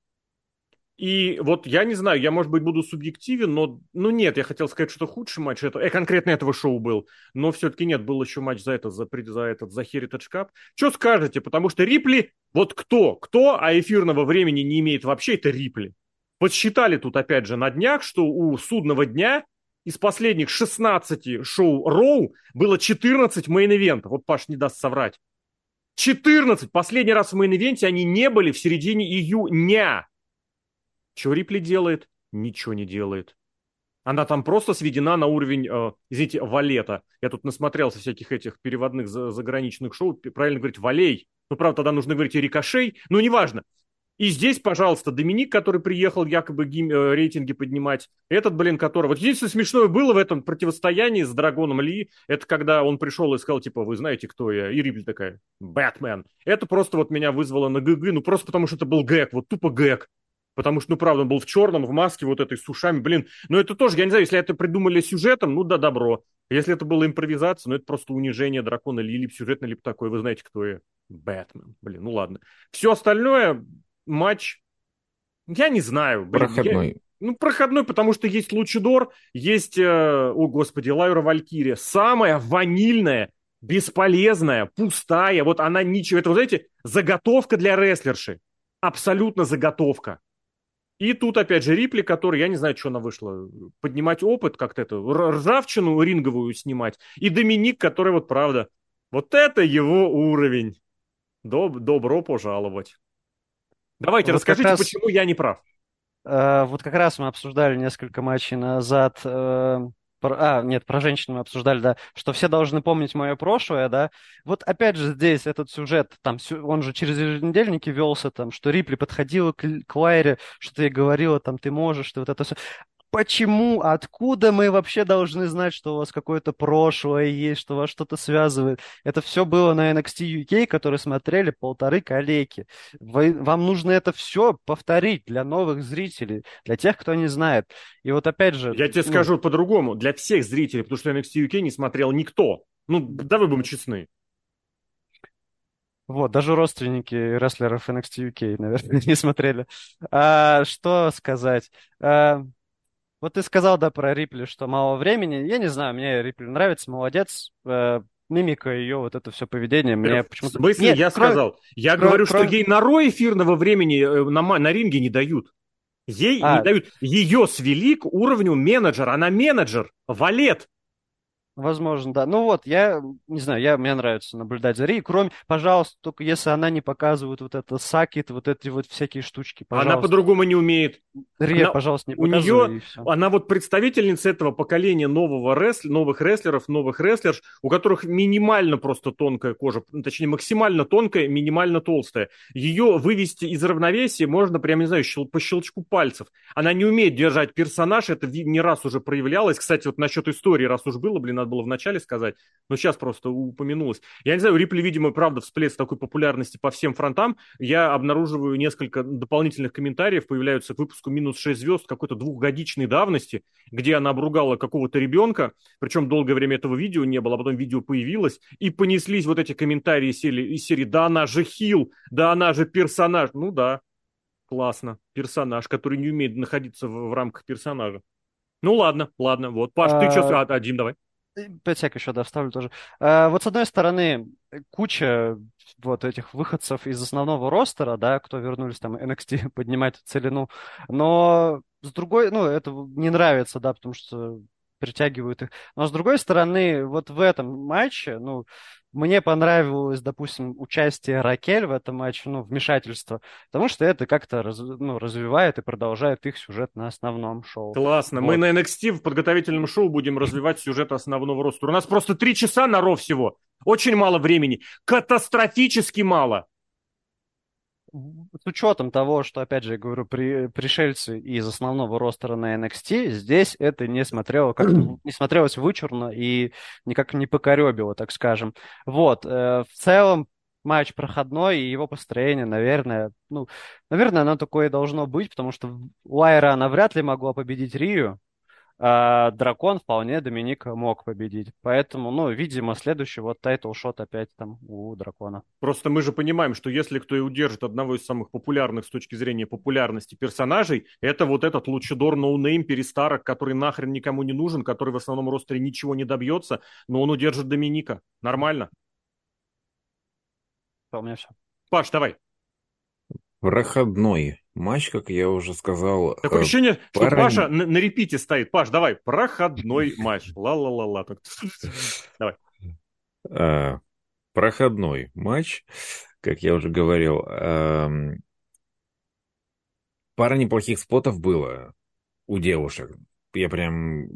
И вот я не знаю, я, может быть, буду субъективен, но, ну нет, я хотел сказать, что худший матч, это, э, конкретно этого шоу был, но все-таки нет, был еще матч за это, за, за этот, за Heritage Cup. Что скажете, потому что Рипли, вот кто, кто, а эфирного времени не имеет вообще, это Рипли. Подсчитали тут, опять же, на днях, что у судного дня из последних 16 шоу Роу было 14 мейн-ивентов. Вот Паш не даст соврать. 14! Последний раз в мейн-ивенте они не были в середине июня. Что Рипли делает? Ничего не делает. Она там просто сведена на уровень, э, извините, валета. Я тут насмотрелся всяких этих переводных за- заграничных шоу. Правильно говорить валей. Ну, правда, тогда нужно говорить и рикошей. Ну, неважно. И здесь, пожалуйста, Доминик, который приехал якобы гим- э, рейтинги поднимать. Этот, блин, который... Вот единственное смешное было в этом противостоянии с Драгоном Ли, это когда он пришел и сказал, типа, вы знаете, кто я? И Рипли такая, Бэтмен. Это просто вот меня вызвало на ГГ, ну, просто потому что это был гэг, вот тупо гэг. Потому что, ну, правда, он был в черном, в маске вот этой с ушами, блин. Но это тоже, я не знаю, если это придумали сюжетом, ну да, добро. Если это было импровизация, ну это просто унижение дракона, либо сюжетно, либо такое, вы знаете, кто я. Бэтмен. Блин, ну ладно. Все остальное, матч, я не знаю. Блин, я- Проходной. ну, проходной, потому что есть Лучидор, есть, э, о господи, Лайра Валькирия. Самая ванильная, бесполезная, пустая. Вот она ничего. Это, вот знаете, заготовка для рестлерши. Абсолютно заготовка. И тут, опять же, Рипли, который, я не знаю, что она вышла, поднимать опыт, как-то это, ржавчину ринговую снимать. И Доминик, который вот, правда, вот это его уровень. Доб- добро пожаловать. Давайте, Вот расскажите, раз- почему я не прав. Э, Вот как раз мы обсуждали несколько матчей назад. э, про- А, нет, про женщин мы обсуждали, да, что все должны помнить мое прошлое, да. Вот опять же здесь этот сюжет, там, он же через еженедельники велся, там, что Рипли подходила к, к Лайре, что-то ей говорила, там, ты можешь, ты вот это все. Почему, откуда мы вообще должны знать, что у вас какое-то прошлое есть, что вас что-то связывает? Это все было на NXT UK, который смотрели полторы коллеги. Вы- вам нужно это все повторить для новых зрителей, для тех, кто не знает. И вот опять же... Я тебе ну, скажу по-другому, для всех зрителей, потому что NXT UK не смотрел никто. Ну, давай будем честны. Вот, даже родственники рестлеров NXT UK, наверное, (laughs) не смотрели. А, что сказать? А, вот ты сказал, да, про Рипли, что мало времени. Я не знаю, мне Рипли нравится, молодец. А, мимика ее, вот это все поведение, мне в почему-то... смысле, Нет, я кроме- сказал? Я кроме- говорю, кроме- что ей на Ро эфирного времени э, на, на ринге не дают. Ей А. не дают. Ее свели к уровню менеджера. Она менеджер, валет. Возможно, да. Ну вот, я не знаю, я, мне нравится наблюдать за Ри. Кроме, пожалуйста, только если она не показывает вот это сакит, вот эти вот всякие штучки, Она пожалуйста. по-другому не умеет. Ри, она- пожалуйста, не у показывай, и всё. Она вот представительница этого поколения нового ресл... новых рестлеров, новых рестлерш, у которых минимально просто тонкая кожа, ну, точнее максимально тонкая, минимально толстая. Ее вывести из равновесия можно прям, не знаю, щел- по щелчку пальцев. Она не умеет держать персонаж, это не раз уже проявлялось. Кстати, вот насчет истории, раз уж было, блин, надо было вначале сказать, но сейчас просто упомянулось. Я не знаю, у Рипли, видимо, правда, всплеск такой популярности по всем фронтам. Я обнаруживаю несколько дополнительных комментариев, появляются к выпуску «Минус 6 звезд» какой-то двухгодичной давности, где она обругала какого-то ребенка, причем долгое время этого видео не было, а потом видео появилось, и понеслись вот эти комментарии из серии, из серии «Да она же хил! Да она же персонаж!» Ну да, классно, персонаж, который не умеет находиться в, в рамках персонажа. Ну ладно, ладно, вот. Паш, ты что, а, Дим, давай. Пять сек еще, да, вставлю тоже. А, вот с одной стороны, куча вот этих выходцев из основного ростера, да, кто вернулись там NXT (laughs) поднимать целину, но с другой, ну, это не нравится, да, потому что притягивают их. Но с другой стороны, вот в этом матче, ну, мне понравилось, допустим, участие Ракель в этом матче, ну, вмешательство, потому что это как-то раз, ну, развивает и продолжает их сюжет на основном шоу. Классно. Вот. Мы на NXT в подготовительном шоу будем развивать сюжет основного роста. У нас просто три часа на Ро всего. Очень мало времени. Катастрофически мало с учетом того, что, опять же, я говорю, при, пришельцы из основного ростера на NXT, здесь это не смотрело как (clears throat) не смотрелось вычурно и никак не покоребило, так скажем. Вот, э, в целом матч проходной, и его построение, наверное, ну, наверное, оно такое должно быть, потому что Лайра, она вряд ли могла победить Рию, а дракон вполне Доминика мог победить. Поэтому, ну, видимо, следующий вот title shot опять там у дракона. Просто мы же понимаем, что если кто и удержит одного из самых популярных с точки зрения популярности персонажей, это вот этот лучадор no-name перестарок, который нахрен никому не нужен, который в основном ростере ничего не добьется, но он удержит Доминика. Нормально? У меня все. Паш, давай. Проходной матч, как я уже сказал. Такое э, ощущение, пара... что Паша на, на репите стоит. Паш, давай, проходной матч. Ла-ла-ла-ла. (laughs) Давай. А, проходной матч, как я уже говорил. А, пара неплохих спотов было у девушек. Я прям...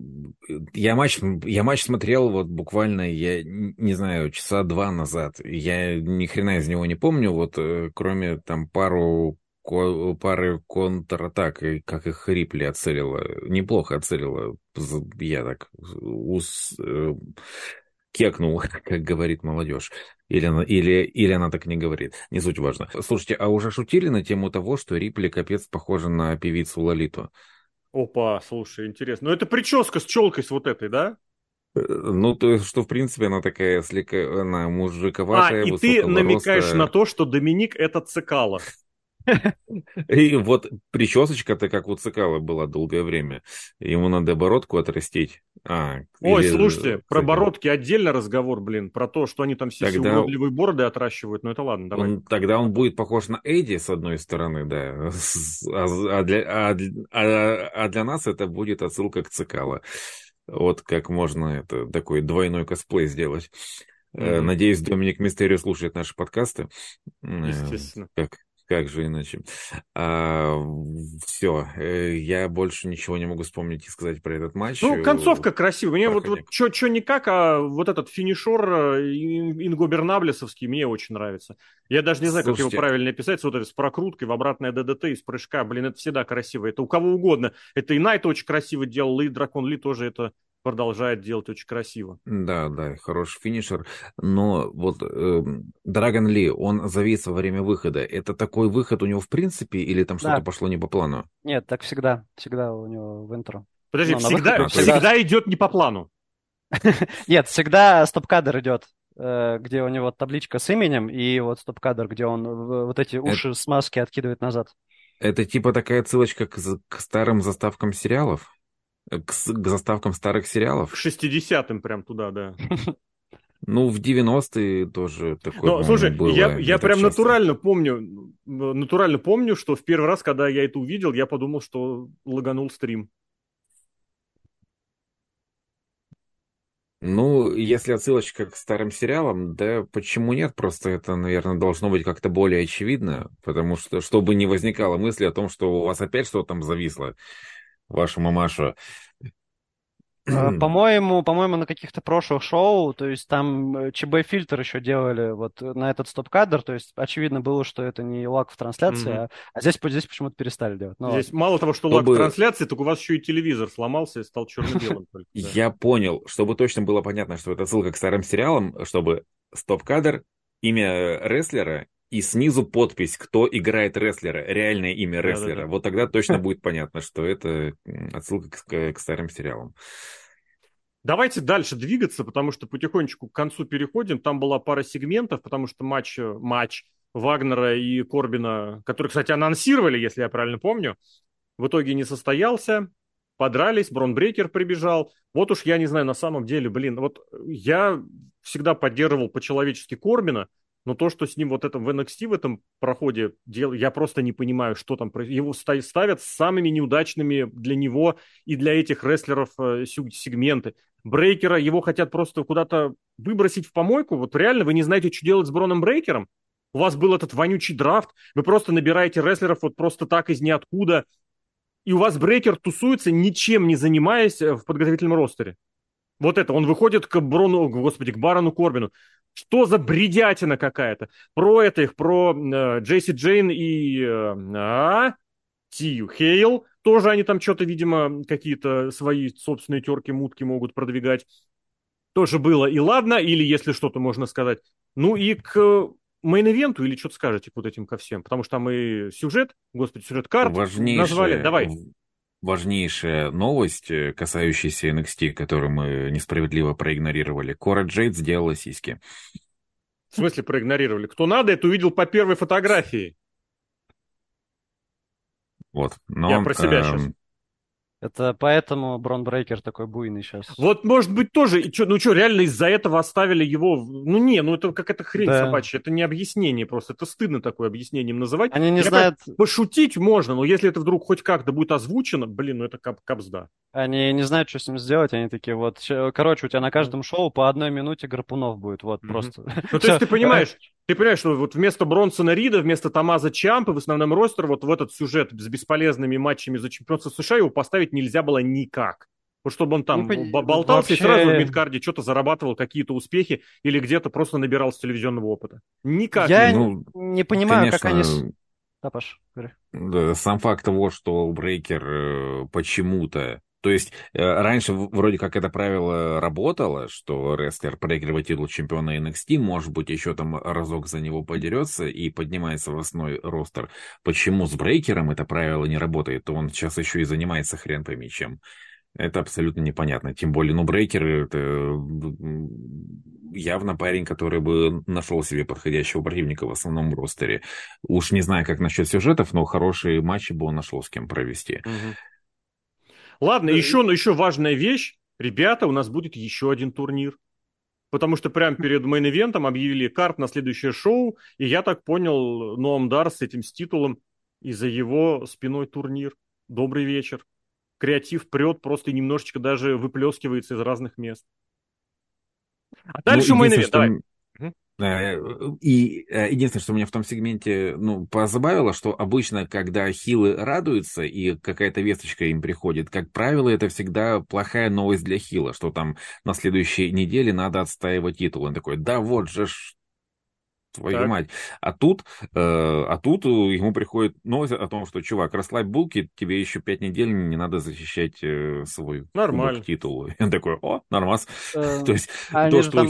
Я матч, я матч смотрел вот буквально, я не знаю, часа два назад. Я ни хрена из него не помню, вот э, кроме там пару пары контратак, и как их Рипли оцелила. Неплохо оцелила. Я так ус, э, кекнул, (laughs) как говорит молодежь. Или она, или, или она так не говорит. Не суть важно. Слушайте, а уже шутили на тему того, что Рипли капец похожа на певицу Лолиту? Опа, слушай, интересно. Ну, это прическа с челкой с вот этой, да? Э, ну, то есть, что, в принципе, она такая слегка, она мужиковатая, А, и ты намекаешь роста. на то, что Доминик — это цикало. И вот причесочка-то как у Цикала была долгое время. Ему надо бородку отрастить. А, Ой, или... слушайте, про бородки отдельно разговор, блин, про то, что они там все тогда... уродливые бороды отращивают. Ну это ладно, давай. Он, тогда он будет похож на Эдди, с одной стороны, да. А, а, для, а, а, а для нас это будет отсылка к Цикала. Вот как можно это такой двойной косплей сделать. Mm-hmm. Надеюсь, Доминик Мистерио слушает наши подкасты. Естественно. Как, как же иначе? А, все, э, я больше ничего не могу вспомнить и сказать про этот матч. Ну, концовка красивая. Мне вот, вот что не как, а вот этот финишер э, ингобернаблесовский мне очень нравится. Я даже не знаю, Слушайте, как его правильно писать, вот это с прокруткой в обратное ДДТ из прыжка. Блин, это всегда красиво. Это у кого угодно. Это и Найт очень красиво делал, и Дракон Ли тоже это продолжает делать очень красиво. Да, да, хороший финишер. Но вот э, Драгон Ли, он завис во время выхода. Это такой выход у него в принципе или там что-то пошло не по плану? Нет, так всегда. Всегда у него в интро. Подожди, ну, всегда, выход, всегда... всегда идет не по плану? (laughs) Нет, всегда стоп-кадр идет э, где у него табличка с именем, и вот стоп-кадр, где он вот эти уши с маски откидывает назад. Это типа такая ссылочка к, к старым заставкам сериалов? К, к заставкам старых сериалов? К 60-м прям туда, да. Ну, в 90-е тоже такое Но, слушай, было. Я, я прям часто. натурально помню, натурально помню, что в первый раз, когда я это увидел, я подумал, что лаганул стрим. Ну, если отсылочка к старым сериалам, да почему нет? Просто это, наверное, должно быть как-то более очевидно, потому что, чтобы не возникало мысли о том, что у вас опять что-то там зависло вашу мамашу. А, (clears throat) по-моему, по-моему, на каких-то прошлых шоу, то есть там э, ЧБ фильтр еще делали вот на этот стоп-кадр, то есть очевидно было, что это не лак в трансляции, mm-hmm. а, а здесь, здесь почему-то перестали делать. Ну, здесь мало того, что чтобы... лак в трансляции, так у вас еще и телевизор сломался и стал черно-белым. (laughs) Я понял, чтобы точно было понятно, что это ссылка к старым сериалам, чтобы стоп-кадр, имя рестлера и снизу подпись, кто играет рестлера, реальное имя рестлера. Да, да, да. Вот тогда точно будет понятно, что это отсылка к, к старым сериалам. Давайте дальше двигаться, потому что потихонечку к концу переходим. Там была пара сегментов, потому что матч, матч Вагнера и Корбина, который, кстати, анонсировали, если я правильно помню, в итоге не состоялся. подрались, Бронбрейкер прибежал. Вот уж я не знаю, на самом деле, блин, вот я всегда поддерживал по-человечески Корбина, но то, что с ним вот это в NXT в этом проходе дел, я просто не понимаю, что там происходит. Его ставят самыми неудачными для него и для этих рестлеров э, сегменты. Брейкера его хотят просто куда-то выбросить в помойку. Вот реально вы не знаете, что делать с Броном Брейкером? У вас был этот вонючий драфт, вы просто набираете рестлеров вот просто так из ниоткуда, и у вас Брейкер тусуется, ничем не занимаясь э, в подготовительном ростере. Вот это, он выходит к Брону, господи, к Барону Корбину. Что за бредятина какая-то? Про это их, про э, Джесси Джейн и э, а, Тию Хейл. Тоже они там что-то, видимо, какие-то свои собственные терки-мутки могут продвигать. Тоже было и ладно, или если что-то можно сказать. Ну и к мейн-ивенту или что-то скажете к вот этим ко всем? Потому что там и сюжет, господи, сюжет карт назвали. Давай важнейшая новость, э, касающаяся NXT, которую мы несправедливо проигнорировали. Кора Джейд сделала сиськи. В смысле проигнорировали? Кто надо, это увидел по первой фотографии. Вот. Но, Я про себя эм, сейчас. Это поэтому Бронбрейкер такой буйный сейчас. Вот, может быть, тоже, ну что, реально из-за этого оставили его... Ну не, ну это какая-то хрень да. собачья, это не объяснение просто, это стыдно такое объяснением называть. Они не Я знают... Пошутить можно, но если это вдруг хоть как-то будет озвучено, блин, ну это кап капсда. Они не знают, что с ним сделать, они такие вот... Короче, у тебя на каждом шоу по одной минуте гарпунов будет, вот mm-hmm. просто. Ну то есть ты (laughs) понимаешь, ты понимаешь, что вот вместо Бронсона Рида, вместо Тамаза Чампа в основном ростер вот в этот сюжет с бесполезными матчами за чемпионство США его поставить нельзя было никак. Вот чтобы он там не, болтался вообще... и сразу в мидкарде что-то зарабатывал какие-то успехи или где-то просто набирался телевизионного опыта. Никак. Я ну, не понимаю, конечно, как они... Да, Паш, Да, сам факт того, что Брейкер э, почему-то то есть э, раньше вроде как это правило работало, что рестлер проигрывает титул чемпиона NXT, может быть, еще там разок за него подерется и поднимается в основной ростер. Почему с Брейкером это правило не работает? То он сейчас еще и занимается хрен пойми чем. Это абсолютно непонятно. Тем более, ну, Брейкер это явно парень, который бы нашел себе подходящего противника в основном ростере. Уж не знаю, как насчет сюжетов, но хорошие матчи бы он нашел с кем провести. Угу. Ладно, да, еще, и... еще важная вещь. Ребята, у нас будет еще один турнир. Потому что прямо перед мейн-ивентом объявили карт на следующее шоу, и я так понял, Ноам Дар с этим с титулом, и за его спиной турнир. Добрый вечер. Креатив прет, просто немножечко даже выплескивается из разных мест. А дальше ну, main event, давай. Э, и э, единственное, что меня в том сегменте ну, позабавило, что обычно, когда хилы радуются и какая-то весточка им приходит, как правило, это всегда плохая новость для хила, что там на следующей неделе надо отстаивать титул. Он такой, да вот же ж, твою так. мать. А тут, э, а тут ему приходит новость о том, что, чувак, расслабь булки, тебе еще пять недель не надо защищать э, свой Нормально. титул. И он такой, о, нормас. (laughs) То есть то, что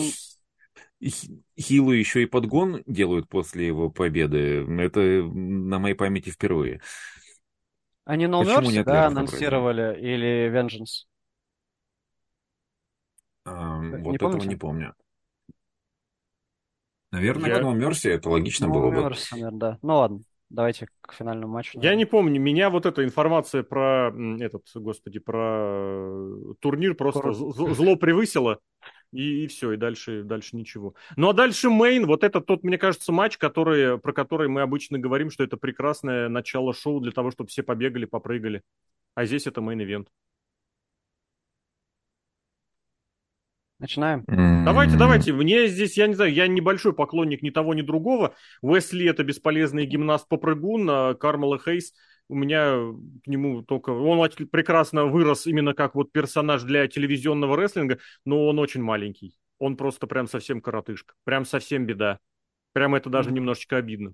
Хилу еще и подгон делают после его победы. Это на моей памяти впервые. Они No Mercy, да, анонсировали, или Vengeance? А, вот не этого помните? не помню. Наверное, Я... No Mercy, это логично no было бы. Mercy, наверное, да. Ну ладно, давайте к финальному матчу. Наверное. Я не помню, меня вот эта информация про этот, господи, про турнир просто про... зло превысило и, и все, и дальше, дальше ничего. Ну а дальше мейн, вот это тот, мне кажется, матч, который, про который мы обычно говорим, что это прекрасное начало шоу для того, чтобы все побегали, попрыгали. А здесь это main event. Начинаем. Давайте, давайте. Мне здесь, я не знаю, я небольшой поклонник ни того, ни другого. Уэсли это бесполезный гимнаст-попрыгун, а Кармело Хейс у меня к нему только... Он прекрасно вырос именно как вот персонаж для телевизионного рестлинга, но он очень маленький. Он просто прям совсем коротышка. Прям совсем беда. Прям это даже немножечко обидно.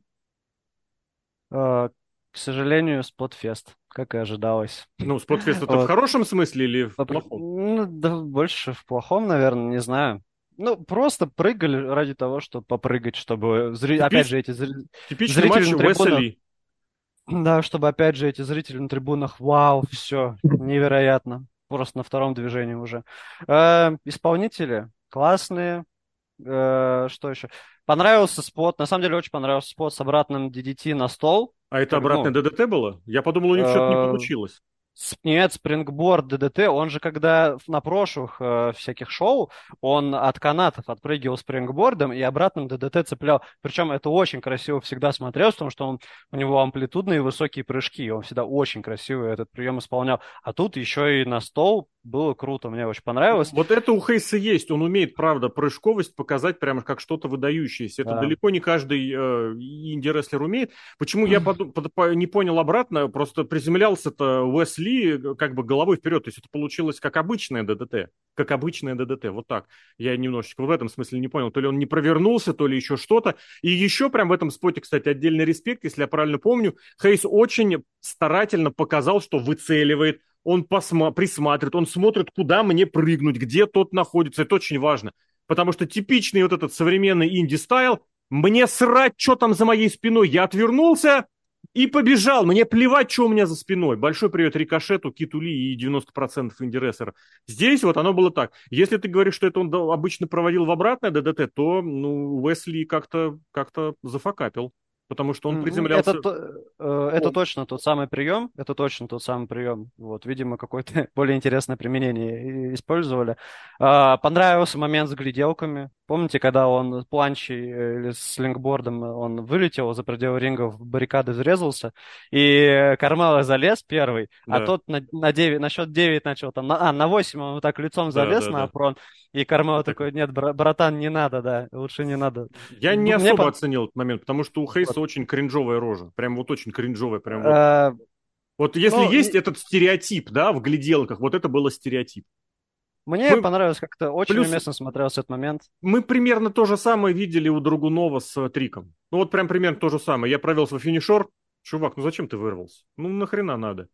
А, к сожалению, Спотфест, как и ожидалось. Ну, Спотфест это вот. в хорошем смысле или в плохом? Ну, да, больше в плохом, наверное, не знаю. Ну, просто прыгали ради того, чтобы попрыгать, чтобы... Зри... Типич... Опять же, эти зри... Типичный матч Уэсли да, чтобы опять же эти зрители на трибунах, вау, все, невероятно. Просто на втором движении уже. Э, исполнители классные. Э, что еще? Понравился спот. На самом деле очень понравился спот с обратным DDT на стол. А это обратное ну, ДДТ было? Я подумал, у них что-то не э, получилось. Нет, спрингборд ДДТ, он же когда на прошлых э, всяких шоу, он от канатов отпрыгивал спрингбордом и обратным ДДТ цеплял. Причем это очень красиво всегда смотрелось, потому что он, у него амплитудные высокие прыжки, он всегда очень красиво этот прием исполнял. А тут еще и на стол было круто, мне очень понравилось. Вот это у Хейса есть, он умеет, правда, прыжковость показать прямо как что-то выдающееся. Это да. далеко не каждый э, инди-рестлер умеет. Почему я не понял обратно, просто приземлялся-то Уэсли ушли как бы головой вперед. То есть это получилось как обычное ДДТ. Как обычное ДДТ. Вот так. Я немножечко в этом смысле не понял. То ли он не провернулся, то ли еще что-то. И еще прям в этом споте, кстати, отдельный респект, если я правильно помню. Хейс очень старательно показал, что выцеливает, он посма- присматривает, он смотрит, куда мне прыгнуть, где тот находится. Это очень важно. Потому что типичный вот этот современный инди-стайл, мне срать, что там за моей спиной, я отвернулся, и побежал. Мне плевать, что у меня за спиной. Большой привет Рикошету, Китули и 90% инди Здесь вот оно было так. Если ты говоришь, что это он обычно проводил в обратное ДДТ, то ну, Уэсли как-то как зафакапил потому что он приземлялся... Это, э, это точно тот самый прием, это точно тот самый прием. Вот, видимо, какое-то (laughs) более интересное применение использовали. А, понравился момент с гляделками. Помните, когда он планчей э, или с лингбордом он вылетел за пределы ринга, в баррикады врезался, и Кармела залез первый, а да. а тот на, на, 9, на счет 9 начал там, на, а, на 8 он вот так лицом залез да, да, на опрон, и Кармела такой, нет, братан, не надо, да, лучше не надо. Я не Мне особо по... оценил этот момент, потому что у Хейса. Очень кринжовая рожа, прям вот очень кринжовая, прям вот. А... Вот если ну, есть и... этот стереотип, да, в гляделках, вот это было стереотип. Мне мы... понравилось, как-то очень Плюс... уместно смотрелся этот момент. Мы примерно то же самое видели у Другунова с э, Триком. Ну вот прям примерно то же самое. Я провел свой финишор. Чувак, ну зачем ты вырвался? Ну нахрена надо?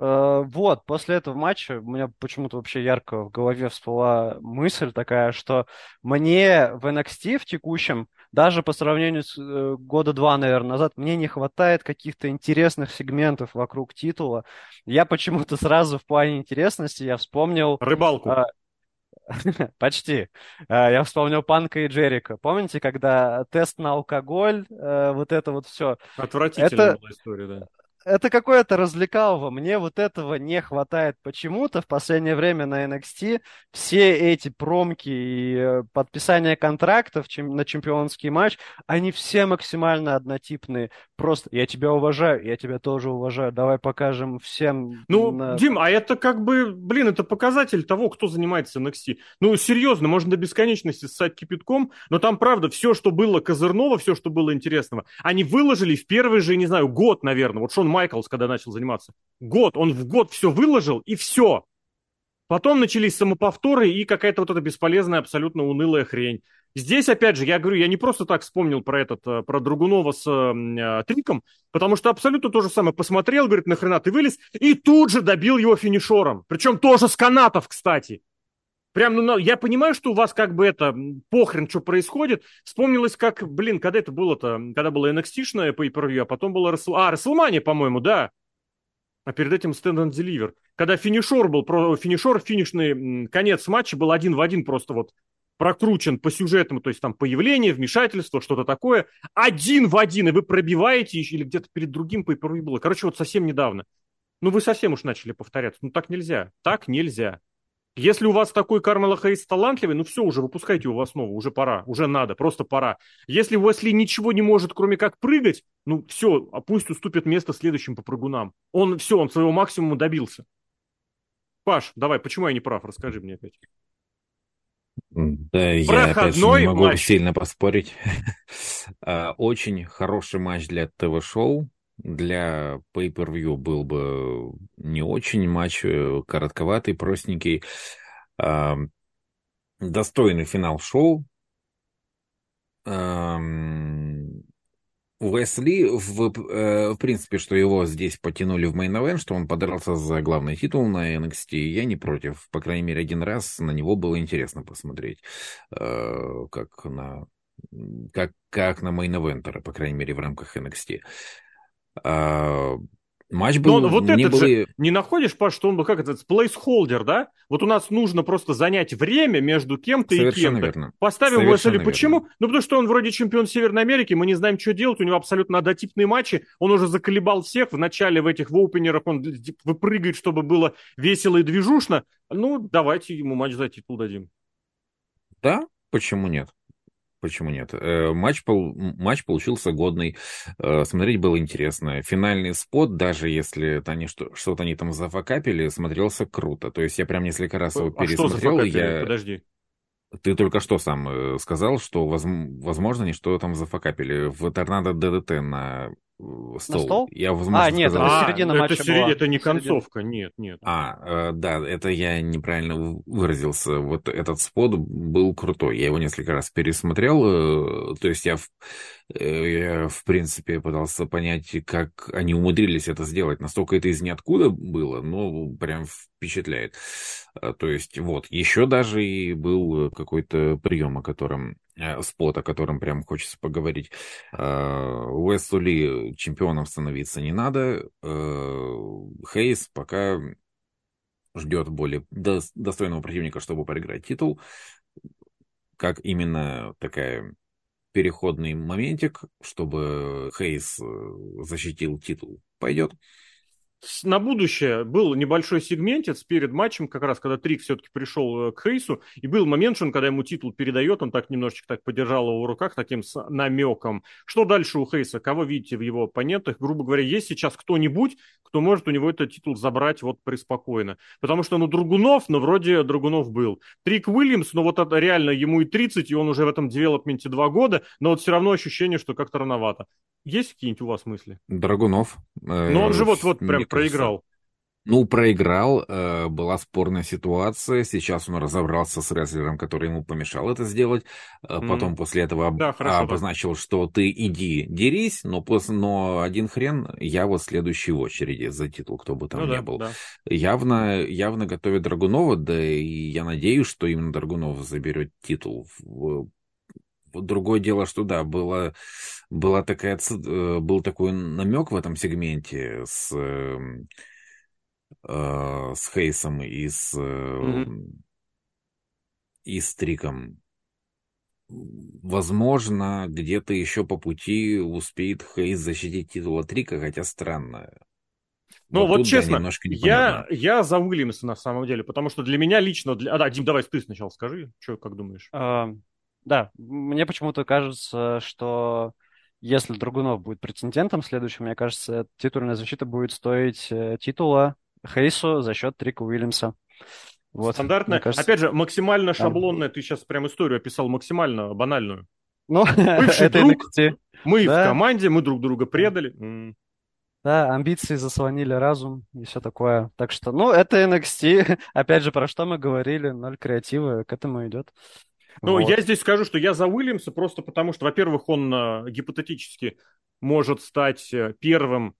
Э, вот, после этого матча у меня почему-то вообще ярко в голове всплыла мысль такая, что мне в NXT в текущем, даже по сравнению с э, года два, наверное, назад, мне не хватает каких-то интересных сегментов вокруг титула. Я почему-то сразу в плане интересности я вспомнил... Рыбалку. А, (laughs) Почти. А, я вспомнил Панка и Джерика. Помните, когда тест на алкоголь, э, вот это вот все. Отвратительная это... была история, да это какое-то развлекалово. Мне вот этого не хватает почему-то. В последнее время на NXT все эти промки и э, подписание контрактов на чемпионский матч, они все максимально однотипные. Просто я тебя уважаю, я тебя тоже уважаю. Давай покажем всем. Ну, на... Дим, а это как бы, блин, это показатель того, кто занимается NXT. Ну, серьезно, можно до бесконечности ссать кипятком, но там, правда, все, что было козырного, все, что было интересного, они выложили в первый же, не знаю, год, наверное. Вот Шон Майклс, когда начал заниматься. Год, он в год все выложил, и все. Потом начались самоповторы и какая-то вот эта бесполезная, абсолютно унылая хрень. Здесь, опять же, я говорю, я не просто так вспомнил про этот, э, про Другунова с э, Триком, потому что абсолютно то же самое. Посмотрел, говорит, нахрена ты вылез, и тут же добил его финишером. Причем тоже с канатов, кстати. Прям, ну, я понимаю, что у вас как бы это, похрен, что происходит. Вспомнилось, как, блин, когда это было-то? Когда было NXT-шное pay per а потом было Расл... А, Расселмания, по-моему, да. А перед этим Stand and Deliver. Когда финишер был, про финишер, финишный конец матча был один в один просто вот прокручен по сюжетам, то есть там появление, вмешательство, что-то такое, один в один, и вы пробиваете или где-то перед другим по было. Короче, вот совсем недавно. Ну, вы совсем уж начали повторяться. Ну, так нельзя. Так нельзя. Если у вас такой Кармела Хейс талантливый, ну все, уже выпускайте его в основу, уже пора, уже надо, просто пора. Если Уэсли ничего не может, кроме как прыгать, ну все, а пусть уступит место следующим по прыгунам. Он все, он своего максимума добился. Паш, давай, почему я не прав? Расскажи мне опять. Да, я опять же не могу матч. сильно поспорить. (laughs) А, очень хороший матч для ТВ-шоу. Для Pay-Per-View был бы не очень матч, э, коротковатый, простенький. Достойный финал шоу. Уэсли, в, э, в принципе, что его здесь потянули в мейн что он подрался за главный титул на NXT, я не против. По крайней мере, один раз на него было интересно посмотреть, э, как на как, как на мейн по крайней мере, в рамках NXT. А, Матч был... Но вот не этот было... же, не находишь, Паш, что он был, как это, плейсхолдер, да? Вот у нас нужно просто занять время между кем-то и кем-то. верно. Поставим Уэсли. верно. Почему? Ну, потому что он вроде чемпион Северной Америки, мы не знаем, что делать, у него абсолютно однотипные матчи, он уже заколебал всех, в начале в этих в оупенерах он выпрыгает, чтобы было весело и движушно. Ну, давайте ему матч за титул дадим. Да, почему нет? Почему нет? Э, матч, пол, матч получился годный, э, смотреть было интересно. Финальный спот, даже если это они что, что-то они там зафакапили, смотрелся круто. То есть я прям несколько раз его а пересмотрел. Что я... Подожди. Ты только что сам э, сказал, что возможно они что там зафакапили в торнадо ДДТ на стол. На стол? Я, возможно, а, нет, сказал... это середина а, матча это, серед... была. это не концовка, нет, нет. А, э, да, это я неправильно выразился. Вот этот спот был крутой. Я его несколько раз пересмотрел. Э, то есть я, в, э, я, в принципе, пытался понять, как они умудрились это сделать. Настолько это из ниоткуда было, ну, прям впечатляет. То есть, вот, еще даже и был какой-то прием, о котором спот, о котором прям хочется поговорить. Уэсту Ли чемпионом становиться не надо. Хейс пока ждет более достойного противника, чтобы проиграть титул. Как именно такая переходный моментик, чтобы Хейс защитил титул, пойдет на будущее был небольшой сегментец перед матчем, как раз когда Трик все-таки пришел э, к Хейсу, и был момент, что он, когда ему титул передает, он так немножечко так подержал его в руках, таким с намеком. Что дальше у Хейса? Кого видите в его оппонентах? Грубо говоря, есть сейчас кто-нибудь, кто может у него этот титул забрать вот преспокойно? Потому что, ну, Другунов, ну, вроде Другунов был. Трик Уильямс, ну, вот это реально ему и 30, и он уже в этом девелопменте два года, но вот все равно ощущение, что как-то рановато. Есть какие-нибудь у вас мысли? Драгунов. Э, Но он же вот-вот прям проиграл. Ну, проиграл, э, была спорная ситуация. Сейчас он разобрался с рестлером, который ему помешал это сделать. Mm-hmm. Потом после этого да, хорошо, обозначил, да. что ты иди дерись, но, после, но один хрен, я вот следующий в очереди за титул, кто бы там ну, ни да, был. Да. Явно, явно готовит Драгунова, да и я надеюсь, что именно Драгунов заберет титул. Другое дело, что да, было, была такая, э, был такой намек в этом сегменте с, эм, э, с Хейсом и с, mm-hmm. и с Триком. Возможно, где-то еще по пути успеет Хейс защитить титула Трика, хотя странно. Ну вот, вот честно, да, я, я за Уильямса на самом деле, потому что для меня лично... Для... А, да, Дим, давай ты сначала скажи, что, как думаешь? Uh... Да, мне почему-то кажется, что если Драгунов будет претендентом следующим, мне кажется, титульная защита будет стоить э, титула Хейсу за счет Трика Уильямса. Вот, Стандартная. Кажется... Опять же, максимально шаблонная, ты сейчас прям историю описал, максимально банальную. Ну, (laughs) Бывший это друг, NXT. мы да. в команде, мы друг друга предали. Да, амбиции заслонили разум и все такое. Так что, ну, это NXT. (laughs) Опять же, про что мы говорили, ноль креатива, к этому идет. Ну, вот. я здесь скажу, что я за Уильямса просто потому, что, во-первых, он э, гипотетически может стать э, первым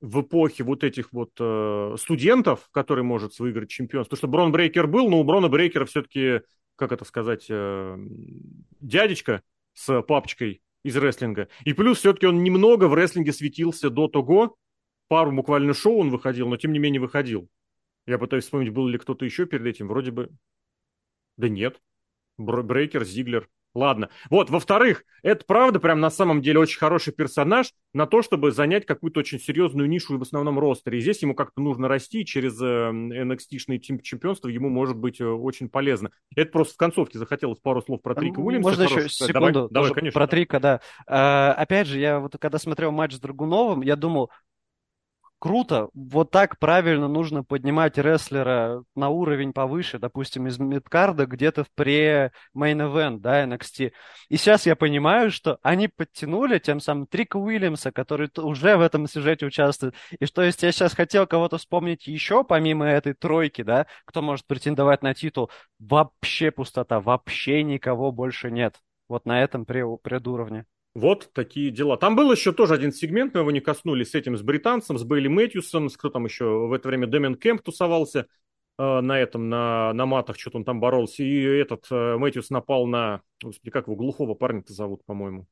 в эпохе вот этих вот э, студентов, который может выиграть чемпионство. Потому что Брон Брейкер был, но у Брона Брейкера все-таки, как это сказать, э, дядечка с папочкой из рестлинга. И плюс все-таки он немного в рестлинге светился до того, пару буквально шоу он выходил, но тем не менее выходил. Я пытаюсь вспомнить, был ли кто-то еще перед этим. Вроде бы... Да нет. Брейкер, Зиглер. Ладно. Вот, во-вторых, это правда прям на самом деле очень хороший персонаж на то, чтобы занять какую-то очень серьезную нишу в основном ростере. И здесь ему как-то нужно расти через э, NXT-шные чемпионства, ему может быть э, очень полезно. Это просто в концовке захотелось пару слов про Трика Уильямса. Можно еще секунду? Давай, давай конечно. Про Трика, да. А, опять же, я вот когда смотрел матч с Драгуновым, я думал, круто, вот так правильно нужно поднимать рестлера на уровень повыше, допустим, из мидкарда где-то в пре-мейн-эвент, да, NXT. И сейчас я понимаю, что они подтянули тем самым Трика Уильямса, который уже в этом сюжете участвует. И что, если я сейчас хотел кого-то вспомнить еще, помимо этой тройки, да, кто может претендовать на титул, вообще пустота, вообще никого больше нет. Вот на этом предуровне. Вот такие дела. Там был еще тоже один сегмент, мы его не коснулись, с этим, с британцем, с Бейли Мэтьюсом, с кто там еще в это время, Дэмин Кэмп тусовался э, на этом, на, на матах, что-то он там боролся, и этот э, Мэтьюс напал на, господи, как его, глухого парня-то зовут, по-моему.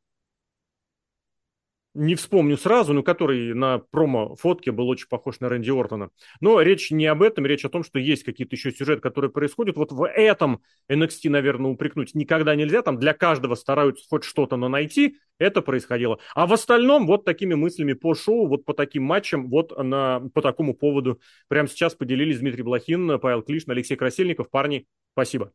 Не вспомню сразу, но который на промо-фотке был очень похож на Рэнди Ортона. Но речь не об этом, речь о том, что есть какие-то еще сюжеты, которые происходят. Вот в этом NXT, наверное, упрекнуть никогда нельзя. Там для каждого стараются хоть что-то, но найти. Это происходило. А в остальном вот такими мыслями по шоу, вот по таким матчам, вот на, по такому поводу прямо сейчас поделились Дмитрий Блохин, Павел Клишин, Алексей Красильников. Парни, спасибо.